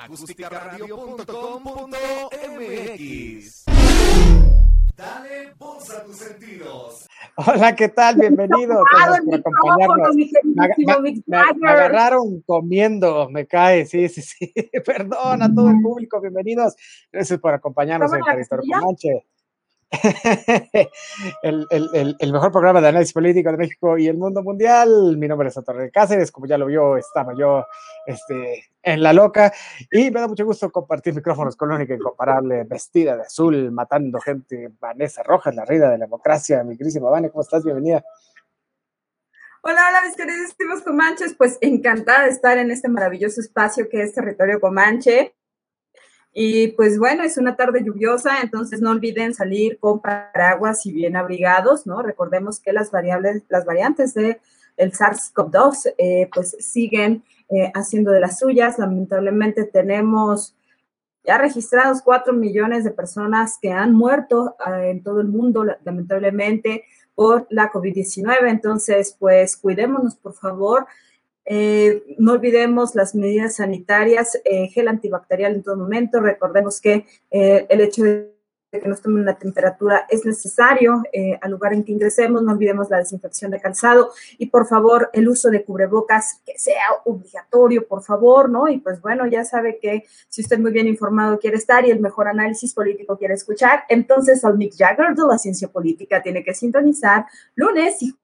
acústicaradio.com.mx. Dale voz a tus sentidos. Hola, ¿qué tal? Bienvenido. Gracias por acompañarnos. Me, me- me- me agarraron comiendo, me cae, sí, sí, sí. Perdón a todo el público, bienvenidos. Gracias por acompañarnos en ¿Cómo la Territorio? Comanche. el, mejor programa de análisis político de México y el mundo mundial. Mi nombre es Torre Cáceres, como ya lo vio, estaba yo este, en la loca y me da mucho gusto compartir micrófonos con la única incomparable vestida de azul, matando gente, Vanessa Rojas, la reina de la democracia. Mi querísima Vane, ¿cómo estás? Bienvenida. Hola, hola, mis queridísimos comanches. Pues encantada de estar en este maravilloso espacio que es Territorio Comanche. Y pues bueno, es una tarde lluviosa, entonces no olviden salir con paraguas y bien abrigados, ¿no? Recordemos que las variables, las variantes de el SARS-CoV-2 eh, pues siguen eh, haciendo de las suyas. Lamentablemente tenemos ya registrados 4 millones de personas que han muerto eh, en todo el mundo, la- lamentablemente, por la COVID-19. Entonces, pues cuidémonos, por favor. Eh, no olvidemos las medidas sanitarias, eh, gel antibacterial en todo momento. Recordemos que eh, el hecho de que nos tomen la temperatura es necesario eh, al lugar en que ingresemos. No olvidemos la desinfección de calzado y por favor el uso de cubrebocas que sea obligatorio, por favor, ¿no? Y pues bueno, ya sabe que si usted muy bien informado quiere estar y el mejor análisis político quiere escuchar, entonces al Mick Jagger de la ciencia política tiene que sintonizar lunes y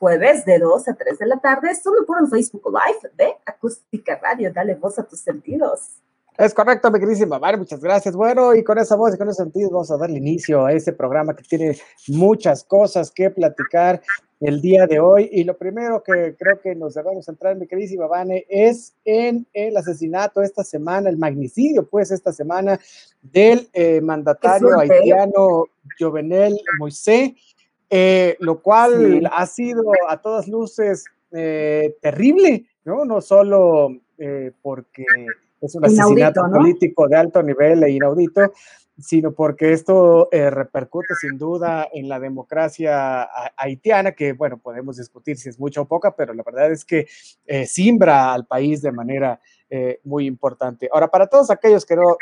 jueves de 2 a 3 de la tarde, solo por el Facebook Live de Acústica Radio. Dale voz a tus sentidos. Es correcto, mi queridísima Vane, muchas gracias. Bueno, y con esa voz y con ese sentido vamos a darle inicio a este programa que tiene muchas cosas que platicar el día de hoy. Y lo primero que creo que nos debemos centrar, mi queridísima Vane, es en el asesinato esta semana, el magnicidio, pues, esta semana del eh, mandatario haitiano Jovenel Moisés, eh, lo cual Sí. ha sido a todas luces eh, terrible, ¿no? No solo eh, porque es un Inaudito, asesinato ¿no? político de alto nivel e inaudito, sino porque esto eh, repercute sin duda en la democracia ha- haitiana, que bueno, podemos discutir si es mucha o poca, pero la verdad es que eh, simbra al país de manera eh, muy importante. Ahora, para todos aquellos que no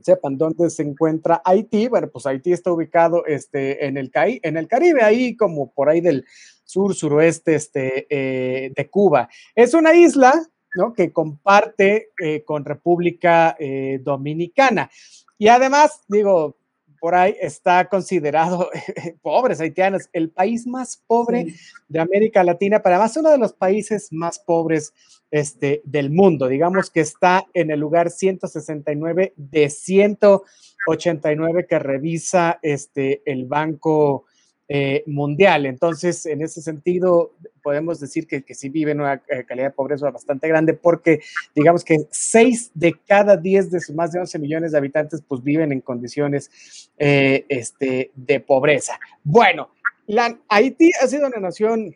sepan dónde se encuentra Haití, bueno, pues Haití está ubicado este, en, el en el Caribe, ahí como por ahí del sur, suroeste este, eh, de Cuba. Es una isla, ¿no? Que comparte eh, con República eh, Dominicana. Y además, digo, por ahí está considerado, pobres haitianos, el país más pobre Sí. de América Latina, pero además uno de los países más pobres este, del mundo. Digamos que está en el lugar 169 de 189 que revisa este, el Banco eh, Mundial. Entonces, en ese sentido, podemos decir que, que sí vive en una eh, calidad de pobreza bastante grande porque digamos que 6 de cada 10 de sus más de 11 millones de habitantes pues viven en condiciones eh, este, de pobreza. Bueno, la, Haití ha sido una nación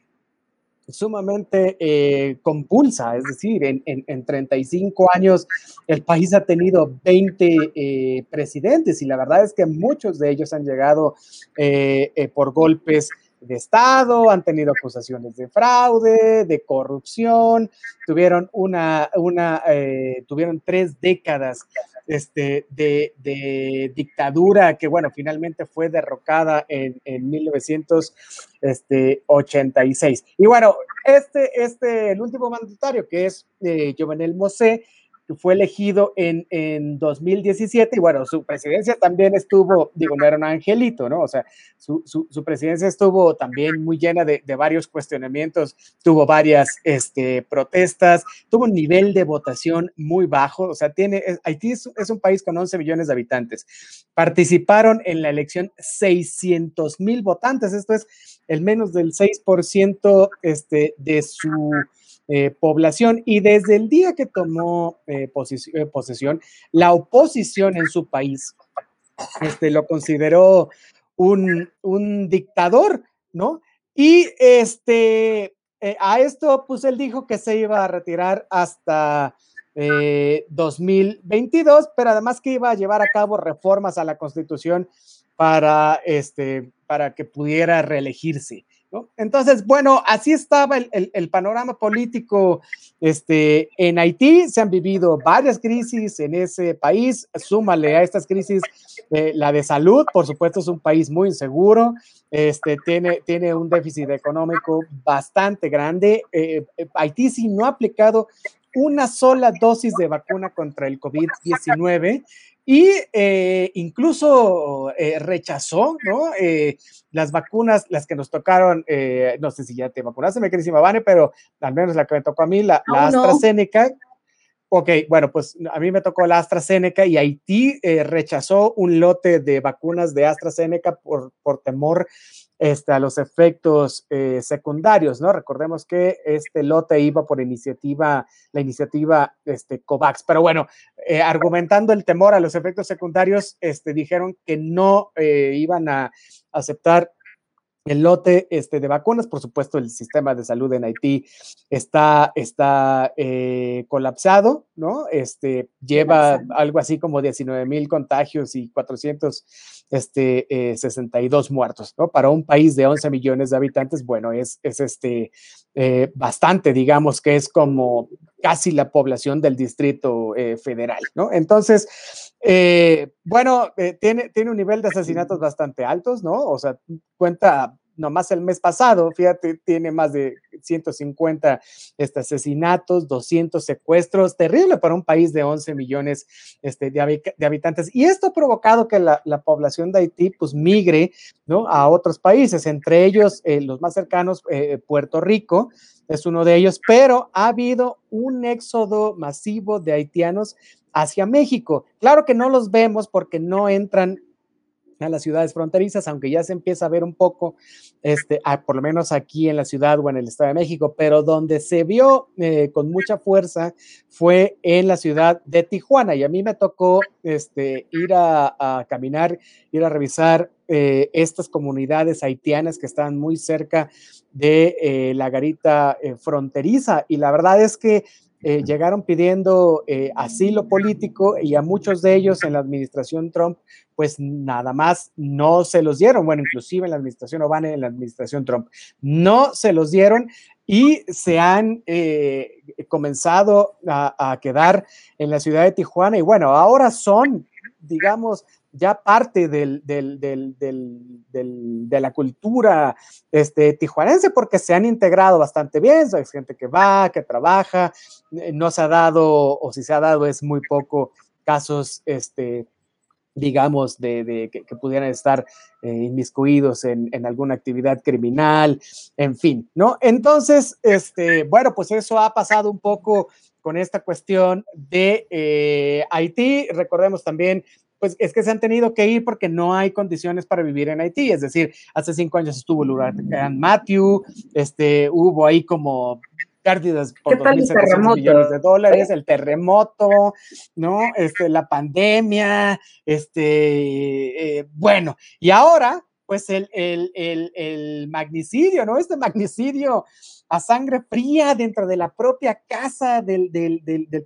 sumamente eh, compulsa, es decir, en, en, en, 35 años el país ha tenido 20 eh, presidentes y la verdad es que muchos de ellos han llegado eh, eh, por golpes de Estado, han tenido acusaciones de fraude, de corrupción, tuvieron una, una eh, tuvieron tres décadas este, de, dictadura que, bueno, finalmente fue derrocada en, en 1986. Y bueno, este, este, el último mandatario, que es eh, Jovenel Mosé, fue elegido en, en 2017, y bueno, su presidencia también estuvo, digo, no era un angelito, ¿no? O sea, su, su, presidencia estuvo también muy llena de, de, varios cuestionamientos, tuvo varias este, protestas, tuvo un nivel de votación muy bajo, o sea, tiene, Haití es, es un país con 11 millones de habitantes, participaron en la elección 600 mil votantes, esto es el menos del 6% este, de su eh, población y desde el día que tomó eh, eh, posesión, la oposición en su país este, lo consideró un, un dictador, ¿no? Y este, eh, a esto, pues él dijo que se iba a retirar hasta 2022, pero además que iba a llevar a cabo reformas a la constitución para, este, para que pudiera reelegirse Entonces, bueno, así estaba el, panorama político este, en Haití. Se han vivido varias crisis en ese país. Súmale a estas crisis eh, la de salud. Por supuesto, es un país muy inseguro. Este, tiene, tiene un déficit económico bastante grande. Eh, eh, Haití sí no ha aplicado una sola dosis de vacuna contra el COVID-19 y eh, incluso eh, rechazó ¿no? Eh, las vacunas, las que nos tocaron, no sé si ya te vacunaste, me querísima Vane, pero al menos la que me tocó a mí, la, AstraZeneca. Ok, bueno, pues a mí me tocó la AstraZeneca y Haití rechazó un lote de vacunas de AstraZeneca por, por temor este, a los efectos eh, secundarios, ¿no? Recordemos que este lote iba por iniciativa, la iniciativa este, COVAX, pero bueno, eh, argumentando el temor a los efectos secundarios, este, dijeron que no eh, iban a aceptar el lote este, de vacunas. Por supuesto, el sistema de salud en Haití está, está eh, colapsado, ¿no? Este, lleva algo así como 19 mil contagios y 462 este, eh, muertos, ¿no? Para un país de 11 millones de habitantes, bueno, es, es este, eh, bastante, digamos que es como casi la población del distrito federal, ¿no? Entonces, bueno, tiene, tiene un nivel de asesinatos bastante altos, ¿no? O sea, cuenta nomás el mes pasado, fíjate, tiene más de 150 este, asesinatos, 200 secuestros, terrible para un país de 11 millones este, de, habitantes. Y esto ha provocado que la, población de Haití pues migre ¿no? a otros países, entre ellos eh, los más cercanos, eh, Puerto Rico es uno de ellos, pero ha habido un éxodo masivo de haitianos hacia México. Claro que no los vemos porque no entran a las ciudades fronterizas, aunque ya se empieza a ver un poco, este, por lo menos aquí en la ciudad o en el Estado de México, pero donde se vio eh, con mucha fuerza fue en la ciudad de Tijuana. Y a mí me tocó este, ir a, caminar, ir a revisar eh, estas comunidades haitianas que están muy cerca de eh, la garita fronteriza. Y la verdad es que eh, llegaron pidiendo eh, asilo político y a muchos de ellos en la administración Trump, pues nada más no se los dieron. Bueno, inclusive en la administración Obama, en la administración Trump, no se los dieron y se han eh, comenzado a, a, quedar en la ciudad de Tijuana. Y bueno, ahora son, digamos, ya parte del, de la cultura este, tijuanense porque se han integrado bastante bien, hay gente que va, que trabaja, eh, no se ha dado, o si se ha dado es muy poco casos, este, digamos, de, que, pudieran estar eh, inmiscuidos en, alguna actividad criminal, en fin, ¿no? Entonces, este, bueno, pues eso ha pasado un poco con esta cuestión de eh, Haití. Recordemos también pues es que se han tenido que ir porque no hay condiciones para vivir en Haití. Es decir, hace cinco años estuvo el huracán Matthew, este, hubo ahí como pérdidas por 2.700 millones de dólares, el terremoto, ¿no? Este, la pandemia, este, eh, bueno, y ahora, pues el, el, el, el magnicidio, ¿no? Este magnicidio a sangre fría dentro de la propia casa del,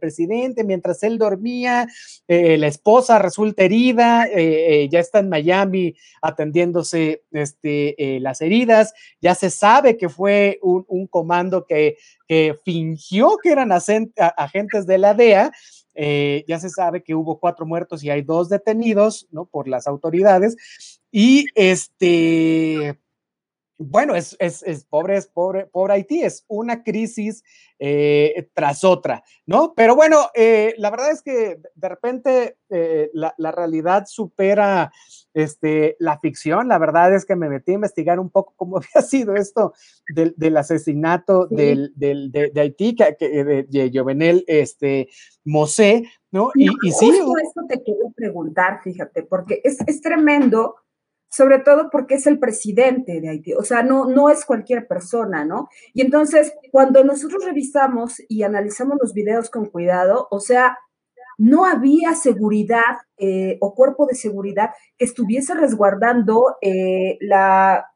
presidente mientras él dormía. Eh, la esposa resulta herida, eh, eh, ya está en Miami atendiéndose este, las heridas. Ya se sabe que fue un, comando que, que, fingió que eran agentes de la DEA. Ya se sabe que hubo cuatro muertos y hay dos detenidos, ¿no? Por las autoridades. Y este, bueno, es, es, es, pobre, es pobre, pobre Haití, es una crisis eh, tras otra, ¿no? Pero bueno, eh, la verdad es que de repente eh, la, la, realidad supera este, la ficción. La verdad es que me metí a investigar un poco cómo había sido esto del, del asesinato del, del, de, Haití, que, de, de Jovenel este, Mosé, ¿no? Y, y sí. Esto te quiero preguntar, fíjate, porque es, es tremendo sobre todo porque es el presidente de Haití, o sea, no, no es cualquier persona, ¿no? Y entonces, cuando nosotros revisamos y analizamos los videos con cuidado, o sea, no había seguridad eh, o cuerpo de seguridad que estuviese resguardando eh, la,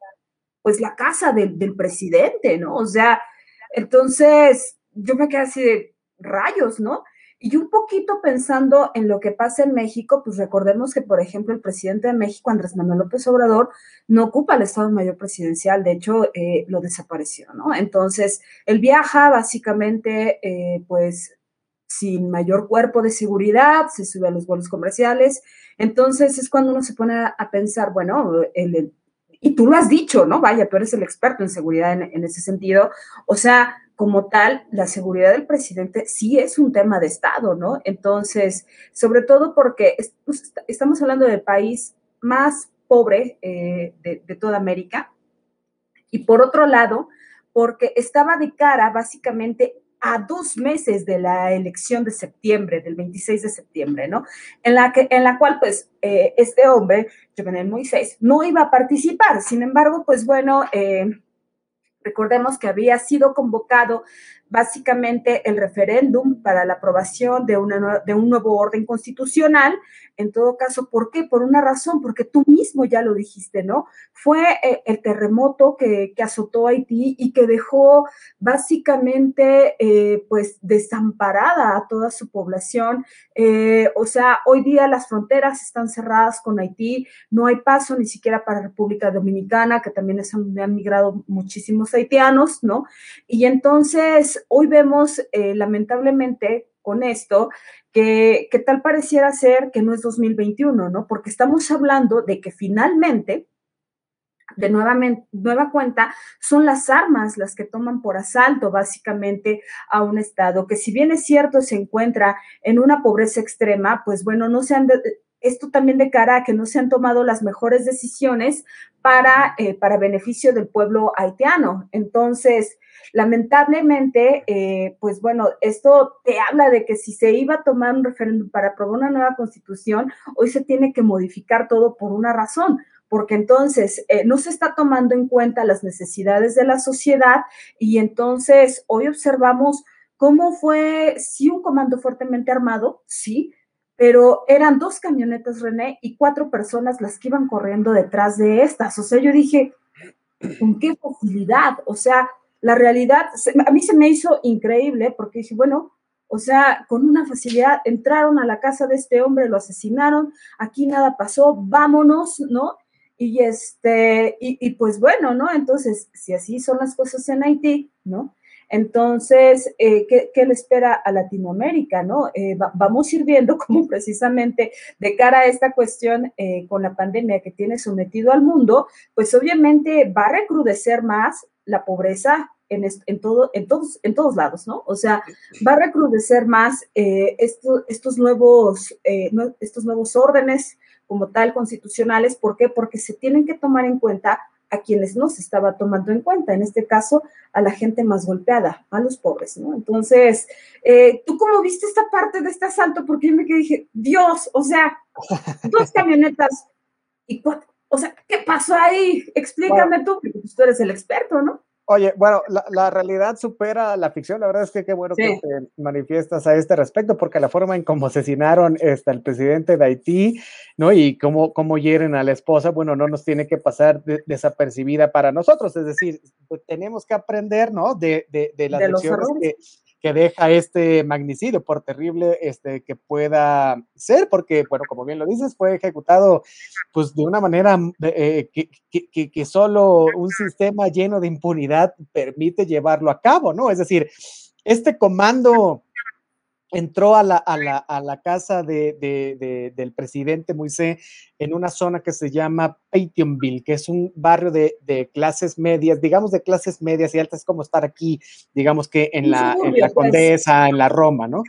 pues la casa del, del presidente, ¿no? O sea, entonces yo me quedé así de rayos, ¿no? Y un poquito pensando en lo que pasa en México, pues recordemos que, por ejemplo, el presidente de México, Andrés Manuel López Obrador, no ocupa el Estado Mayor Presidencial, de hecho, eh, lo desapareció, ¿no? Entonces, él viaja básicamente, eh, pues, sin mayor cuerpo de seguridad, se sube a los vuelos comerciales. Entonces, es cuando uno se pone a, pensar, bueno, el, y tú lo has dicho, ¿no? Vaya, tú eres el experto en seguridad en, en ese sentido. O sea, como tal, la seguridad del presidente sí es un tema de Estado, ¿no? Entonces, sobre todo porque pues, estamos hablando del país más pobre eh, de, toda América. Y por otro lado, porque estaba de cara básicamente a dos meses de la elección de septiembre, del 26 de septiembre, ¿no? En la, que, en la cual, pues, eh, este hombre, Jovenel Moisés, no iba a participar. Sin embargo, pues, bueno, eh, Recordemos que había sido convocado básicamente el referéndum para la aprobación de, una, de un nuevo orden constitucional. En todo caso, ¿por qué? Por una razón, porque tú mismo ya lo dijiste, ¿no? Fue eh, el terremoto que, azotó Haití y que dejó básicamente, eh, pues, desamparada a toda su población. Eh, o sea, hoy día las fronteras están cerradas con Haití, no hay paso ni siquiera para República Dominicana, que también es donde han migrado muchísimos haitianos, ¿no? Y entonces, hoy vemos eh, lamentablemente con esto que, tal pareciera ser que no es 2021, ¿no? Porque estamos hablando de que finalmente de nuevamente, nueva cuenta, son las armas las que toman por asalto básicamente a un Estado, que si bien es cierto se encuentra en una pobreza extrema, pues bueno, no se han, esto también de cara a que no se han tomado las mejores decisiones para, eh, para beneficio del pueblo haitiano. Entonces, lamentablemente, eh, pues bueno, esto te habla de que si se iba a tomar un referéndum para aprobar una nueva constitución, hoy se tiene que modificar todo por una razón, porque entonces eh, no se está tomando en cuenta las necesidades de la sociedad y entonces hoy observamos cómo fue, sí, un comando fuertemente armado, sí, pero eran dos camionetas, René, y cuatro personas las que iban corriendo detrás de estas. O sea, yo dije, ¿con qué facilidad? O sea, la realidad, a mí se me hizo increíble porque dije, bueno, o sea, con una facilidad entraron a la casa de este hombre, lo asesinaron, aquí nada pasó, vámonos, ¿no? Y este, y, y pues bueno, ¿no? Entonces, si así son las cosas en Haití, ¿no? Entonces, eh, ¿qué, le espera a Latinoamérica? ¿no? Eh, vamos ir viendo cómo precisamente de cara a esta cuestión eh, con la pandemia que tiene sometido al mundo, pues obviamente va a recrudecer más la pobreza en, en, todo, en, todos, en todos lados, ¿no? O sea, va a recrudecer más estos, nuevos, estos nuevos órdenes como tal constitucionales. ¿Por qué? Porque se tienen que tomar en cuenta a quienes no se estaba tomando en cuenta, en este caso a la gente más golpeada, a los pobres, ¿no? Entonces, eh, ¿tú cómo viste esta parte de este asalto? Porque yo me quedé dije, Dios, o sea, dos camionetas y cuatro, o sea, ¿qué pasó ahí? Explícame tú, porque tú eres el experto, ¿no? Oye, bueno, la, realidad supera la ficción. La verdad es que qué bueno que te manifiestas a este respecto, porque la forma en cómo asesinaron este, al presidente de Haití, ¿no? Y cómo, cómo hieren a la esposa, bueno, no nos tiene que pasar desapercibida para nosotros. Es decir, pues, tenemos que aprender, ¿no? De, de, de las lecciones que, que deja este magnicidio, por terrible este, que pueda ser, porque, bueno, como bien lo dices, fue ejecutado pues de una manera eh, que, que, que, solo un sistema lleno de impunidad permite llevarlo a cabo, ¿no? Es decir, este comando entró a la, a la, a la casa de, de, del presidente Moisés en una zona que se llama Paytonville, que es un barrio de, clases medias, digamos de clases medias y altas, como estar aquí, digamos que en la, en la Condesa, en la Roma, ¿no?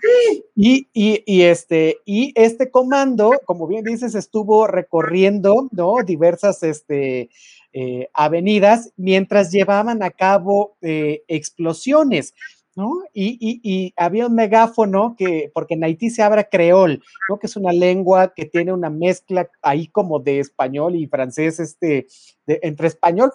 Y, y, y, este, y este comando, como bien dices, estuvo recorriendo, ¿no? Diversas, este, eh, avenidas mientras llevaban a cabo eh, explosiones. ¿No? Y, había un megáfono que, porque en Haití se habla creol, ¿no? Que es una lengua que tiene una mezcla ahí como de español y francés, este, entre español,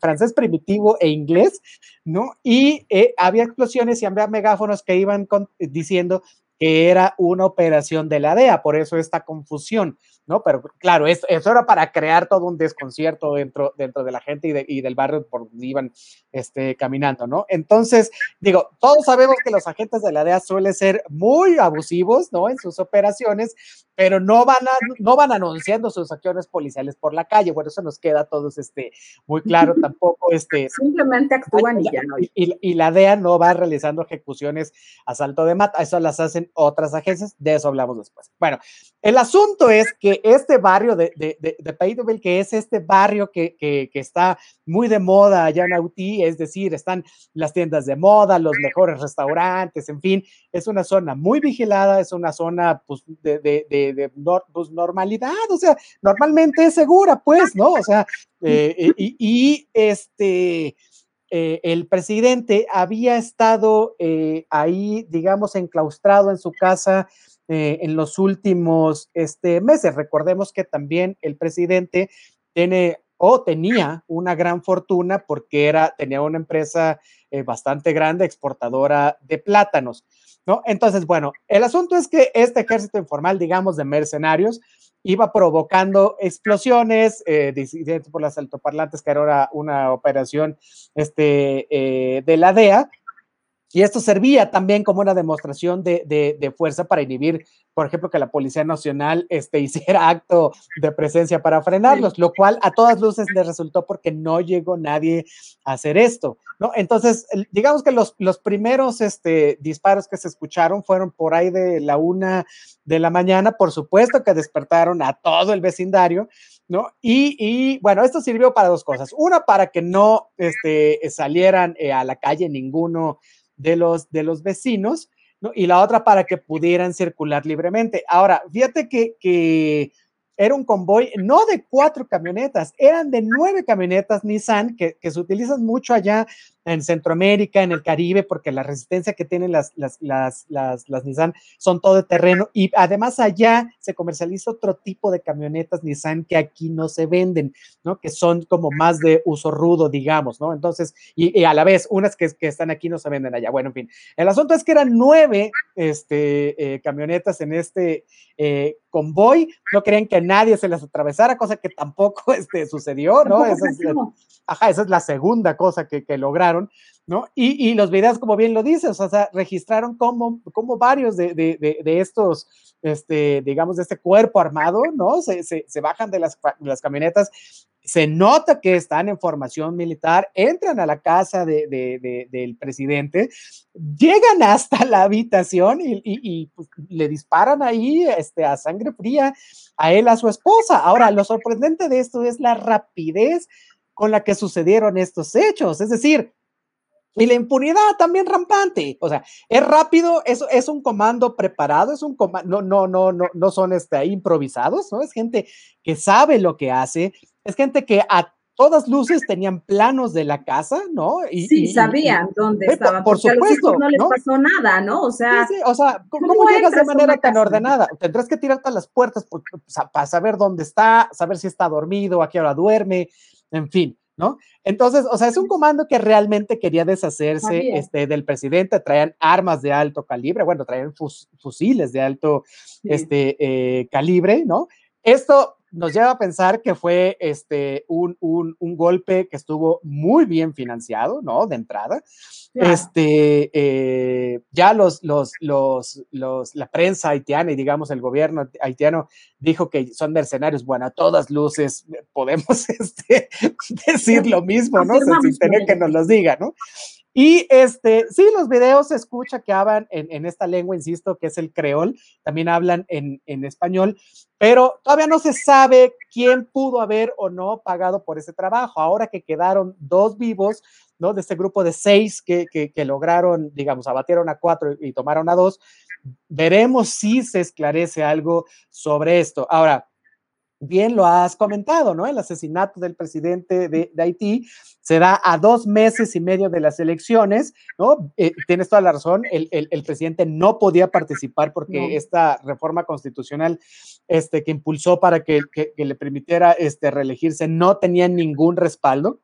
francés, primitivo e inglés, ¿no? Y eh, había explosiones y había megáfonos que iban diciendo que era una operación de la DEA, por eso esta confusión. ¿no? Pero claro, eso, eso, era para crear todo un desconcierto dentro, dentro de la gente y, de, y, del barrio por donde iban este, caminando, ¿no? Entonces, digo, todos sabemos que los agentes de la DEA suelen ser muy abusivos, ¿no? En sus operaciones, pero no van, a, no van anunciando sus acciones policiales por la calle. Bueno, eso nos queda a todos este, muy claro tampoco. Este, Simplemente actúan y ya no. Y, y, la DEA no va realizando ejecuciones a salto de mata, eso las hacen otras agencias, de eso hablamos después. Bueno, el asunto es que este barrio de, de, de, de que es este barrio que, que, que, está muy de moda allá en Autí, es decir, están las tiendas de moda, los mejores restaurantes, en fin, es una zona muy vigilada, es una zona pues, de, de, de, pues, normalidad, o sea, normalmente es segura, pues, ¿no? O sea, eh, y, y, este, eh, el presidente había estado eh, ahí, digamos, enclaustrado en su casa eh, en los últimos este, meses. Recordemos que también el presidente tiene o tenía una gran fortuna porque era, tenía una empresa eh, bastante grande, exportadora de plátanos, ¿no? Entonces, bueno, el asunto es que este ejército informal, digamos, de mercenarios, iba provocando explosiones, eh, por las altoparlantes, que era una, operación este, eh, de la DEA, y esto servía también como una demostración de, de, de, fuerza para inhibir, por ejemplo, que la Policía Nacional este, hiciera acto de presencia para frenarlos, lo cual a todas luces le resultó porque no llegó nadie a hacer esto, ¿no? Entonces, digamos que los, los primeros este, disparos que se escucharon fueron por ahí de la una de la mañana, por supuesto que despertaron a todo el vecindario, ¿no? Y, y, bueno, esto sirvió para dos cosas. Una, para que no este, salieran eh, a la calle ninguno de los, de los vecinos, ¿no? Y la otra para que pudieran circular libremente. Ahora, fíjate que, que era un convoy no de cuatro camionetas, eran de nueve camionetas Nissan que, que, se utilizan mucho allá en Centroamérica, en el Caribe, porque la resistencia que tienen las, las, las, las, las Nissan son todo de terreno y además allá se comercializa otro tipo de camionetas Nissan que aquí no se venden, ¿no? Que son como más de uso rudo, digamos, ¿no? Entonces, y, y a la vez, unas que, que, están aquí no se venden allá. Bueno, en fin, el asunto es que eran nueve este, eh, camionetas en este eh, convoy, no creen que nadie se les atravesara, cosa que tampoco este, sucedió, ¿no? Esa es, ajá, esa es la segunda cosa que, que lograron. ¿No? Y, y, los videos, como bien lo dices, o sea, registraron como, como varios de, de, de, estos, este, digamos, de este cuerpo armado, ¿no? Se, se, bajan de las, de las, camionetas, se nota que están en formación militar, entran a la casa de, del presidente, llegan hasta la habitación y, y, y pues, le disparan ahí este, a sangre fría a él, a su esposa. Ahora, lo sorprendente de esto es la rapidez con la que sucedieron estos hechos, es decir, y la impunidad también rampante. O sea, es rápido, es, es un comando preparado, es un comando, no, no, no, no, no son este, improvisados, ¿no? Es gente que sabe lo que hace, es gente que a todas luces tenían planos de la casa, ¿no? Y, sí, y, sabían y, dónde estaban. Por supuesto. no les ¿no? pasó nada, ¿no? O sea, sí, sí, o sea ¿cómo, ¿cómo llegas de manera tan ordenada? Tendrás que tirarte a las puertas por, para saber dónde está, saber si está dormido, a qué hora duerme, en fin. ¿No? Entonces, o sea, es un comando que realmente quería deshacerse este, del presidente, traían armas de alto calibre, bueno, traían fus fusiles de alto sí. este, eh, calibre, ¿no? Esto nos lleva a pensar que fue este, un, un, un, golpe que estuvo muy bien financiado, ¿no? De entrada. Este, eh, ya los, los, los, los, la prensa haitiana y digamos el gobierno haitiano dijo que son mercenarios. Bueno, a todas luces podemos este, decir lo mismo, ¿no? Sin tener que nos los diga, ¿no? Y este, sí, los videos se escucha que hablan en, en, esta lengua, insisto, que es el creol, también hablan en, en, español, pero todavía no se sabe quién pudo haber o no pagado por ese trabajo. Ahora que quedaron dos vivos, ¿no? De este grupo de seis que, que, que lograron, digamos, abatieron a cuatro y tomaron a dos, veremos si se esclarece algo sobre esto. Ahora, bien lo has comentado, ¿no? El asesinato del presidente de, de, Haití se da a dos meses y medio de las elecciones, ¿no? Eh, tienes toda la razón, el, el, el, presidente no podía participar porque no. esta reforma constitucional este, que impulsó para que, que, que, le permitiera este, reelegirse no tenía ningún respaldo.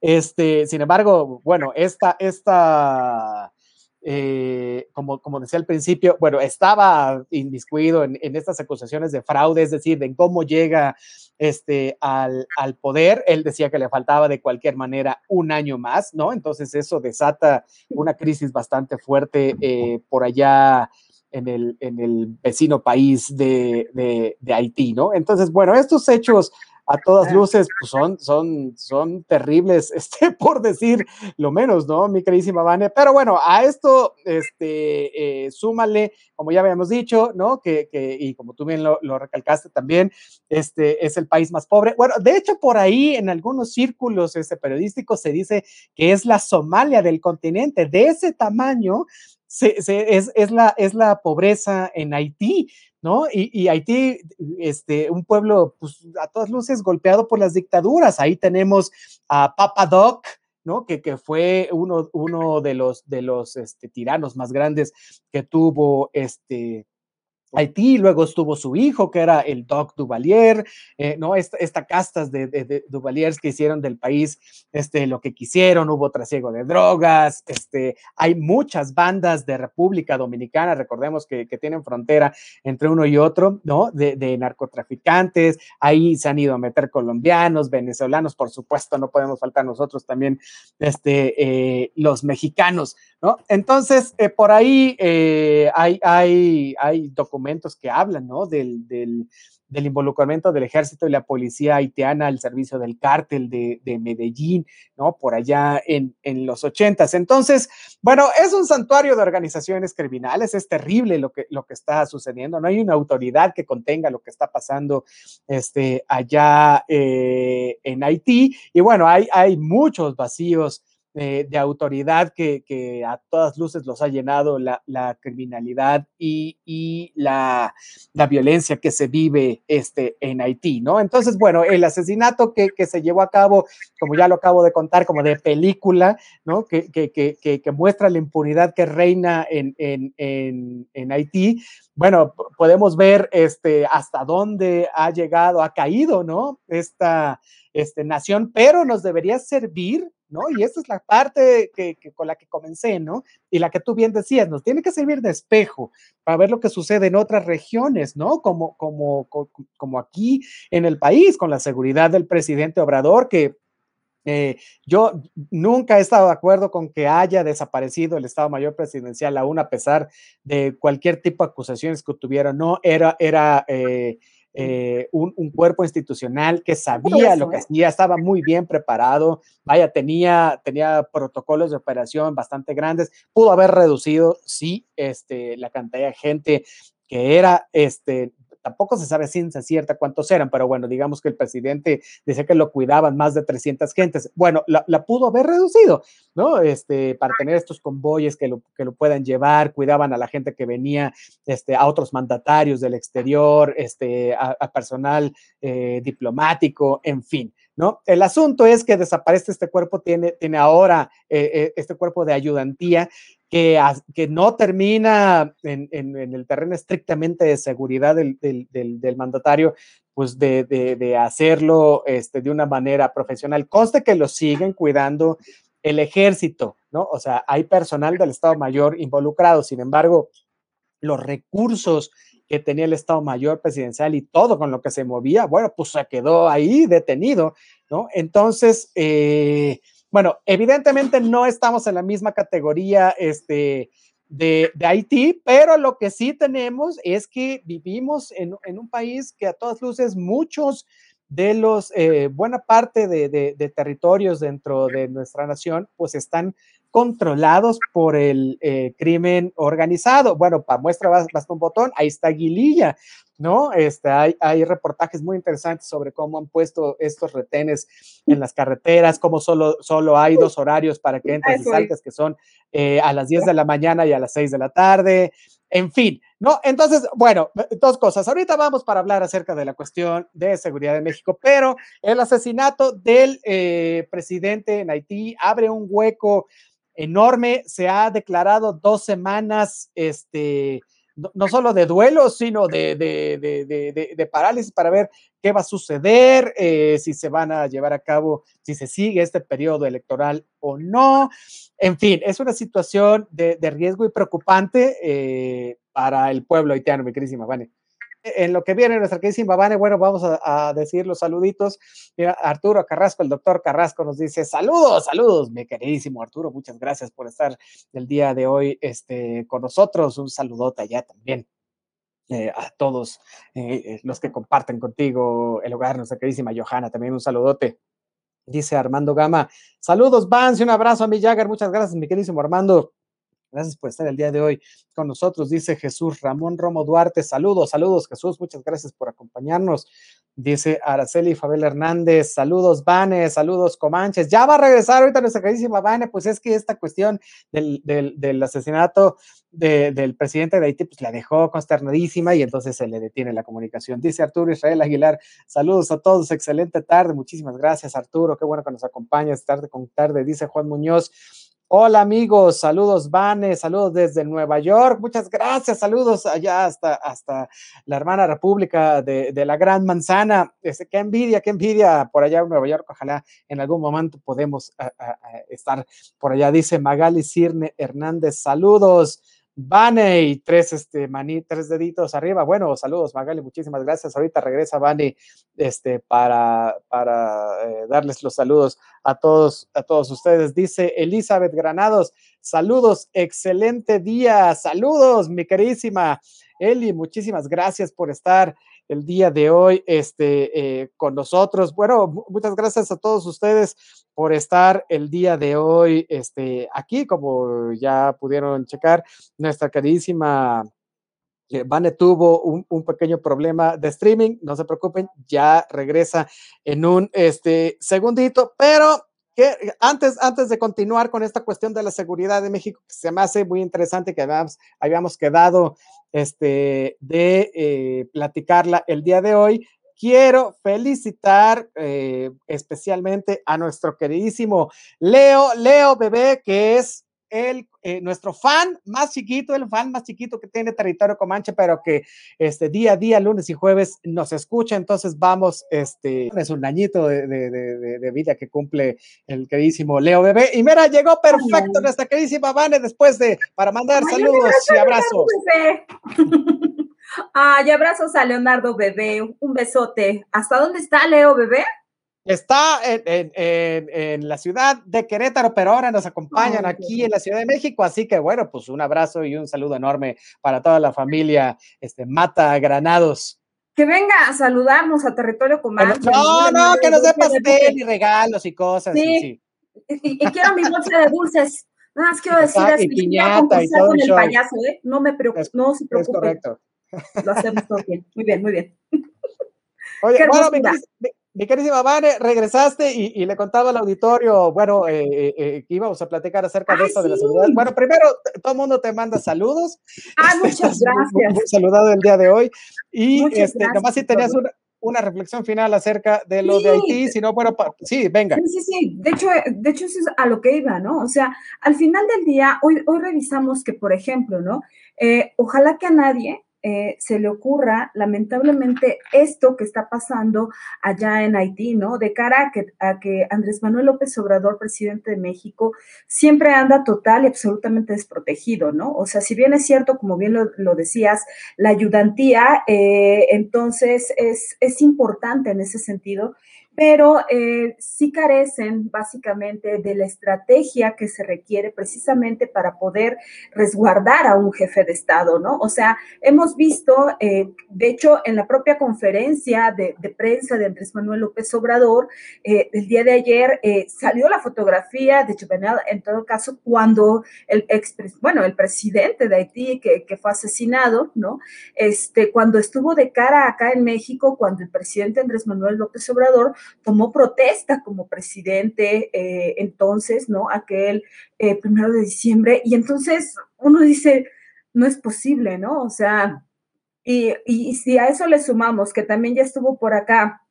Este, sin embargo, bueno, esta, esta eh, como, como decía al principio, bueno, estaba inmiscuido en, estas acusaciones de fraude, es decir, de cómo llega este, al, al, poder. Él decía que le faltaba de cualquier manera un año más, ¿no? Entonces eso desata una crisis bastante fuerte eh, por allá en el, en el vecino país de, de Haití, ¿no? Entonces, bueno, estos hechos a todas luces, pues son, son, son terribles, este, por decir lo menos, ¿no? Mi queridísima Vane. Pero bueno, a esto, este, eh, súmale, como ya habíamos dicho, ¿no? Que, que y como tú bien lo, lo, recalcaste también, este es el país más pobre. Bueno, de hecho, por ahí en algunos círculos este, periodísticos se dice que es la Somalia del continente, de ese tamaño. Se, se, es, es, la, es la pobreza en Haití. ¿no? Y, y, Haití, este, un pueblo, pues, a todas luces golpeado por las dictaduras. Ahí tenemos a Papa Doc, ¿no? Que, que fue uno, uno de los, de los este, tiranos más grandes que tuvo este, Haití, luego estuvo su hijo, que era el Doc Duvalier, eh, ¿no? Esta, esta castas de, de, Duvaliers que hicieron del país este, lo que quisieron, hubo trasiego de drogas, este, hay muchas bandas de República Dominicana, recordemos que, que tienen frontera entre uno y otro, ¿no? De, de, narcotraficantes, ahí se han ido a meter colombianos, venezolanos, por supuesto, no podemos faltar nosotros también, este, eh, los mexicanos, ¿no? Entonces, eh, por ahí hay, hay, hay documentos que hablan, ¿no? Del, del, involucramiento del ejército y la policía haitiana al servicio del cártel de, de Medellín, ¿no? Por allá en, en, los ochentas. Entonces, bueno, es un santuario de organizaciones criminales, es terrible lo que, lo que está sucediendo, no hay una autoridad que contenga lo que está pasando este, allá eh, en Haití. Y bueno, hay, hay muchos vacíos eh, de autoridad que, que, a todas luces los ha llenado la, criminalidad y, y la, la, violencia que se vive este, en Haití, ¿no? Entonces, bueno, el asesinato que, que, se llevó a cabo, como ya lo acabo de contar, como de película, ¿no? Que, que muestra la impunidad que reina en, en, en, en Haití, bueno, podemos ver este, hasta dónde ha llegado, ha caído, ¿no? Esta este, nación, pero nos debería servir ¿no? Y esta es la parte que, con la que comencé, ¿no? Y la que tú bien decías, nos tiene que servir de espejo para ver lo que sucede en otras regiones, ¿no? Como, como, como, como aquí en el país, con la seguridad del presidente Obrador, que eh, yo nunca he estado de acuerdo con que haya desaparecido el Estado Mayor Presidencial, aún a pesar de cualquier tipo de acusaciones que tuviera, no era, era eh, eh, un, un, cuerpo institucional que sabía lo que hacía, estaba muy bien preparado, vaya, tenía, tenía protocolos de operación bastante grandes, pudo haber reducido, sí, este, la cantidad de gente que era este, tampoco se sabe ciencia cierta cuántos eran, pero bueno, digamos que el presidente decía que lo cuidaban más de 300 gentes. Bueno, la, la pudo haber reducido, ¿no? Este, para tener estos convoyes que lo, que lo puedan llevar, cuidaban a la gente que venía, este, a otros mandatarios del exterior, este, a, a personal eh, diplomático, en fin. ¿No? El asunto es que desaparece este cuerpo, tiene, ahora eh, eh, este cuerpo de ayudantía que, no termina en, el terreno estrictamente de seguridad del, mandatario, pues de, hacerlo este, de una manera profesional. Conste que lo siguen cuidando el ejército, ¿no? O sea, hay personal del Estado Mayor involucrado, sin embargo, los recursos que tenía el Estado Mayor presidencial y todo con lo que se movía, bueno, pues se quedó ahí detenido, ¿no? Entonces, eh, bueno, evidentemente no estamos en la misma categoría este, de, Haití, pero lo que sí tenemos es que vivimos en, en un país que a todas luces muchos de los, eh, buena parte de, territorios dentro de nuestra nación, pues están controlados por el eh, crimen organizado. Bueno, para muestra basta un botón, ahí está Guililla, ¿no? Este, hay, hay, reportajes muy interesantes sobre cómo han puesto estos retenes en las carreteras, cómo solo, solo hay dos horarios para que entres y saltes, que son eh, a las 10 de la mañana y a las 6 de la tarde, en fin, ¿no? Entonces, bueno, dos cosas. Ahorita vamos para hablar acerca de la cuestión de seguridad de México, pero el asesinato del eh, presidente en Haití abre un hueco enorme. Se ha declarado dos semanas este, no, solo de duelo, sino de, de, parálisis para ver qué va a suceder, eh, si se van a llevar a cabo, si se sigue este periodo electoral o no. En fin, es una situación de, riesgo y preocupante eh, para el pueblo haitiano, mi queridísima Vane en lo que viene nuestra queridísima Vane, bueno, vamos a, decir los saluditos. Mira, Arturo Carrasco, el doctor Carrasco nos dice, saludos, saludos, mi queridísimo Arturo, muchas gracias por estar el día de hoy este, con nosotros. Un saludote allá también. Eh, a todos eh, eh, los que comparten contigo el hogar, nuestra queridísima Johanna, también un saludote. Dice Armando Gama, saludos, Vance, un abrazo a mi Jagger, muchas gracias, mi queridísimo Armando. Gracias por estar el día de hoy con nosotros, dice Jesús Ramón Romo Duarte. Saludos, saludos, Jesús. Muchas gracias por acompañarnos. Dice Araceli Fabel Hernández. Saludos, Vane. Saludos, Comanches. Ya va a regresar ahorita nuestra queridísima Vane. Pues es que esta cuestión del, asesinato del presidente de Haití, pues la dejó consternadísima y entonces se le detiene la comunicación. Dice Arturo Israel Aguilar. Saludos a todos. Excelente tarde. Muchísimas gracias, Arturo. Qué bueno que nos acompañas tarde con tarde. Dice Juan Muñoz. Hola amigos, saludos Vane, saludos desde Nueva York, muchas gracias, saludos allá hasta, hasta la hermana república de, la Gran Manzana. Este, qué envidia, qué envidia por allá en Nueva York, ojalá en algún momento podemos estar por allá, dice Magali Cirne Hernández, saludos. Vane y tres, este, maní, tres deditos arriba. Bueno, saludos, Magali, muchísimas gracias. Ahorita regresa Vane este, para, para eh, darles los saludos a todos, a todos ustedes. Dice Elizabeth Granados, saludos, excelente día, saludos, mi queridísima Eli, muchísimas gracias por estar el día de hoy este, eh, con nosotros. Bueno, muchas gracias a todos ustedes por estar el día de hoy este, aquí, como ya pudieron checar, nuestra queridísima eh, Vane tuvo un, un, pequeño problema de streaming, no se preocupen, ya regresa en un este, segundito, pero antes, antes de continuar con esta cuestión de la seguridad de México, que se me hace muy interesante, que habíamos, habíamos quedado este, de eh, platicarla el día de hoy, quiero felicitar eh, especialmente a nuestro queridísimo Leo, Leo Bebé, que es el, eh, nuestro fan más chiquito, el fan más chiquito que tiene territorio Comanche, pero que este día a día, lunes y jueves, nos escucha. Entonces vamos, este, es un añito de, de, de, vida que cumple el queridísimo Leo Bebé. Y mira, llegó perfecto nuestra queridísima Vane después de, para mandar saludos y abrazos. Ay, abrazos a Leonardo Bebé, un besote. ¿Hasta dónde está Leo Bebé? Está en, la ciudad de Querétaro, pero ahora nos acompañan aquí en la Ciudad de México, así que bueno, pues un abrazo y un saludo enorme para toda la familia este, Mata Granados. Que venga a saludarnos a Territorio Comanche. No, no, que nos dé pastel y regalos y cosas. Sí, Y, quiero mi bolsa de dulces. Nada más quiero decir y piñata y todo con el payaso, ¿eh? No me preocupo, no se preocupe. Es correcto. Lo hacemos todo bien, muy bien, muy bien. Oye, bueno, mi, mi queridísima Vane, regresaste y, le contaba al auditorio, bueno, eh, eh, eh, que íbamos a platicar acerca de esto de la seguridad. Bueno, primero, todo el mundo te manda saludos. Ah, muchas gracias. Muy, saludado el día de hoy. Y este, nomás si tenías una, reflexión final acerca de lo de Haití, si no, bueno, sí, venga. Sí, sí, sí. De hecho, de hecho, eso es a lo que iba, ¿no? O sea, al final del día, hoy, hoy revisamos que, por ejemplo, ¿no? ojalá que a nadie eh, se le ocurra, lamentablemente, esto que está pasando allá en Haití, ¿no? De cara a que, a que Andrés Manuel López Obrador, presidente de México, siempre anda total y absolutamente desprotegido, ¿no? O sea, si bien es cierto, como bien lo, decías, la ayudantía, eh, entonces es, es importante en ese sentido, pero eh, sí carecen básicamente de la estrategia que se requiere precisamente para poder resguardar a un jefe de Estado, ¿no? O sea, hemos visto, eh, de hecho, en la propia conferencia de, prensa de Andrés Manuel López Obrador, eh, el día de ayer salió la fotografía de Juvenal, en todo caso, cuando el ex, bueno, el presidente de Haití que, que fue asesinado, ¿no? Este, cuando estuvo de cara acá en México, cuando el presidente Andrés Manuel López Obrador tomó protesta como presidente eh, entonces, ¿no? Aquel eh, primero de diciembre. Y entonces uno dice, no es posible, ¿no? O sea, y, y, si a eso le sumamos que también ya estuvo por acá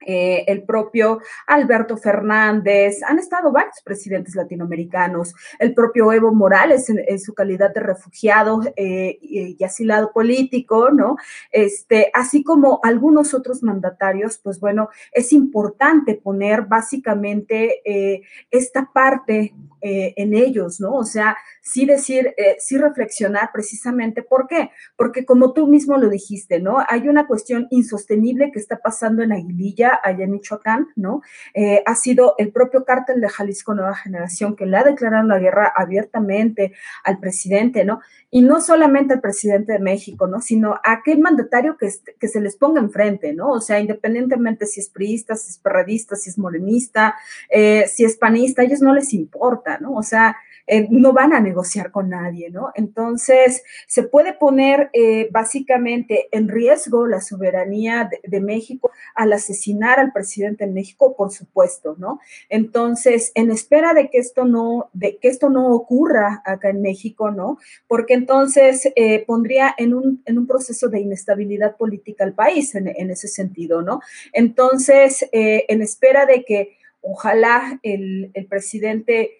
eh, el propio Alberto Fernández, han estado varios presidentes latinoamericanos, el propio Evo Morales en, su calidad de refugiado eh, y, asilado político, ¿no? Este, así como algunos otros mandatarios, pues bueno, es importante poner básicamente eh, esta parte en ellos, ¿no? O sea, sí decir, eh, sí reflexionar precisamente. ¿Por qué? Porque como tú mismo lo dijiste, ¿no? Hay una cuestión insostenible que está pasando en Aguililla, allá en Michoacán, ¿no? Eh, ha sido el propio cártel de Jalisco Nueva Generación que le ha declarado la guerra abiertamente al presidente, ¿no? Y no solamente al presidente de México, ¿no? Sino a aquel mandatario que, que se les ponga enfrente, ¿no? O sea, independientemente si es priista, si es perradista, si es morenista, eh, si es panista, a ellos no les importa, ¿no? O sea, eh, no van a negociar con nadie, ¿no? Entonces, se puede poner eh, básicamente en riesgo la soberanía de, México al asesinar al presidente de México, por supuesto, ¿no? Entonces, en espera de que esto no, de que esto no ocurra acá en México, ¿no? Porque entonces eh, pondría en un, en un proceso de inestabilidad política al país en, en ese sentido, ¿no? Entonces, en espera de que ojalá el, el presidente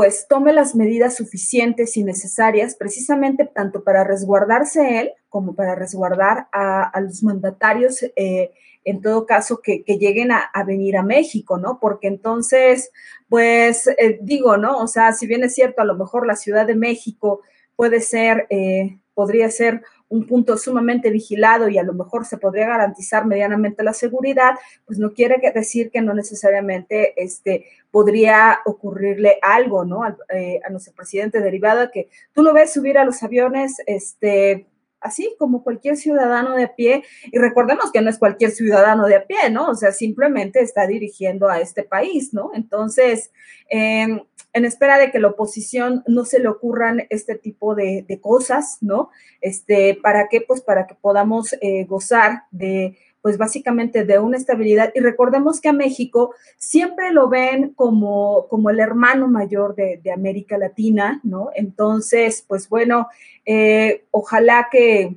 pues tome las medidas suficientes y necesarias precisamente tanto para resguardarse él como para resguardar a, los mandatarios, eh, en todo caso, que, lleguen a, venir a México, ¿no? Porque entonces, pues eh, digo, ¿no? O sea, si bien es cierto, a lo mejor la Ciudad de México puede ser, eh, podría ser un punto sumamente vigilado y a lo mejor se podría garantizar medianamente la seguridad, pues no quiere decir que no necesariamente este, podría ocurrirle algo, ¿no? Eh, a nuestro presidente derivado de que tú lo ves subir a los aviones, este, así como cualquier ciudadano de a pie, y recordemos que no es cualquier ciudadano de a pie, ¿no? O sea, simplemente está dirigiendo a este país, ¿no? Entonces, eh, en espera de que la oposición no se le ocurran este tipo de, cosas, ¿no? Este, ¿Para qué? Pues para que podamos eh, gozar de, pues básicamente de una estabilidad. Y recordemos que a México siempre lo ven como, como el hermano mayor de, América Latina, ¿no? Entonces, pues bueno, eh, ojalá que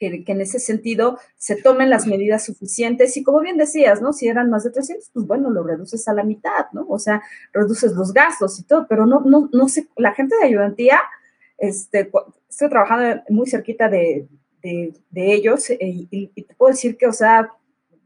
que, en ese sentido se tomen las medidas suficientes y como bien decías, ¿no? Si eran más de 300, pues bueno, lo reduces a la mitad, ¿no? O sea, reduces los gastos y todo, pero no, no, no sé, la gente de ayudantía, este, estoy trabajando muy cerquita de, ellos eh, y, te puedo decir que, o sea,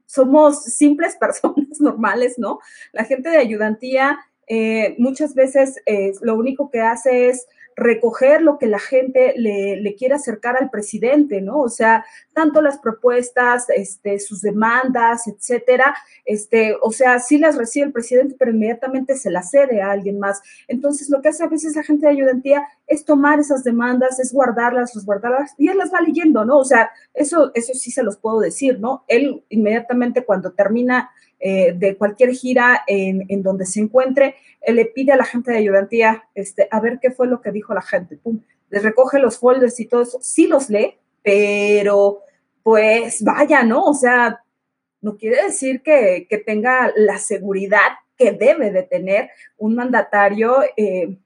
somos simples personas normales, ¿no? La gente de ayudantía eh, muchas veces eh, lo único que hace es recoger lo que la gente le, quiere acercar al presidente, ¿no? O sea, tanto las propuestas, este, sus demandas, etcétera, este, o sea, sí las recibe el presidente, pero inmediatamente se las cede a alguien más. Entonces, lo que hace a veces la gente de ayudantía es tomar esas demandas, es guardarlas, resguardarlas, y él las va leyendo, ¿no? O sea, eso, eso sí se los puedo decir, ¿no? Él inmediatamente cuando termina eh, de cualquier gira en, en, donde se encuentre, le pide a la gente de ayudantía este, a ver qué fue lo que dijo la gente. Pum, les recoge los folders y todo eso, sí los lee, pero pues vaya, ¿no? O sea, no quiere decir que, que tenga la seguridad que debe de tener un mandatario eh,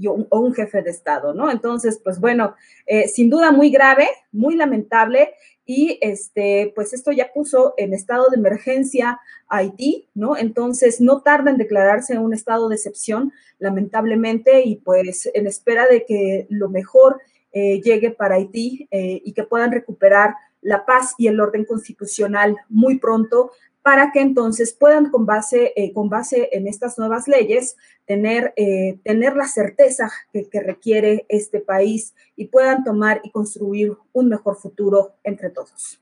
y un, o un jefe de Estado, ¿no? Entonces, pues bueno, eh, sin duda muy grave, muy lamentable y este, pues esto ya puso en estado de emergencia a Haití, ¿no? Entonces no tarda en declararse un estado de excepción, lamentablemente, y pues en espera de que lo mejor eh, llegue para Haití eh, y que puedan recuperar la paz y el orden constitucional muy pronto para que entonces puedan con base, eh, con base en estas nuevas leyes tener, eh, tener la certeza que, que, requiere este país y puedan tomar y construir un mejor futuro entre todos.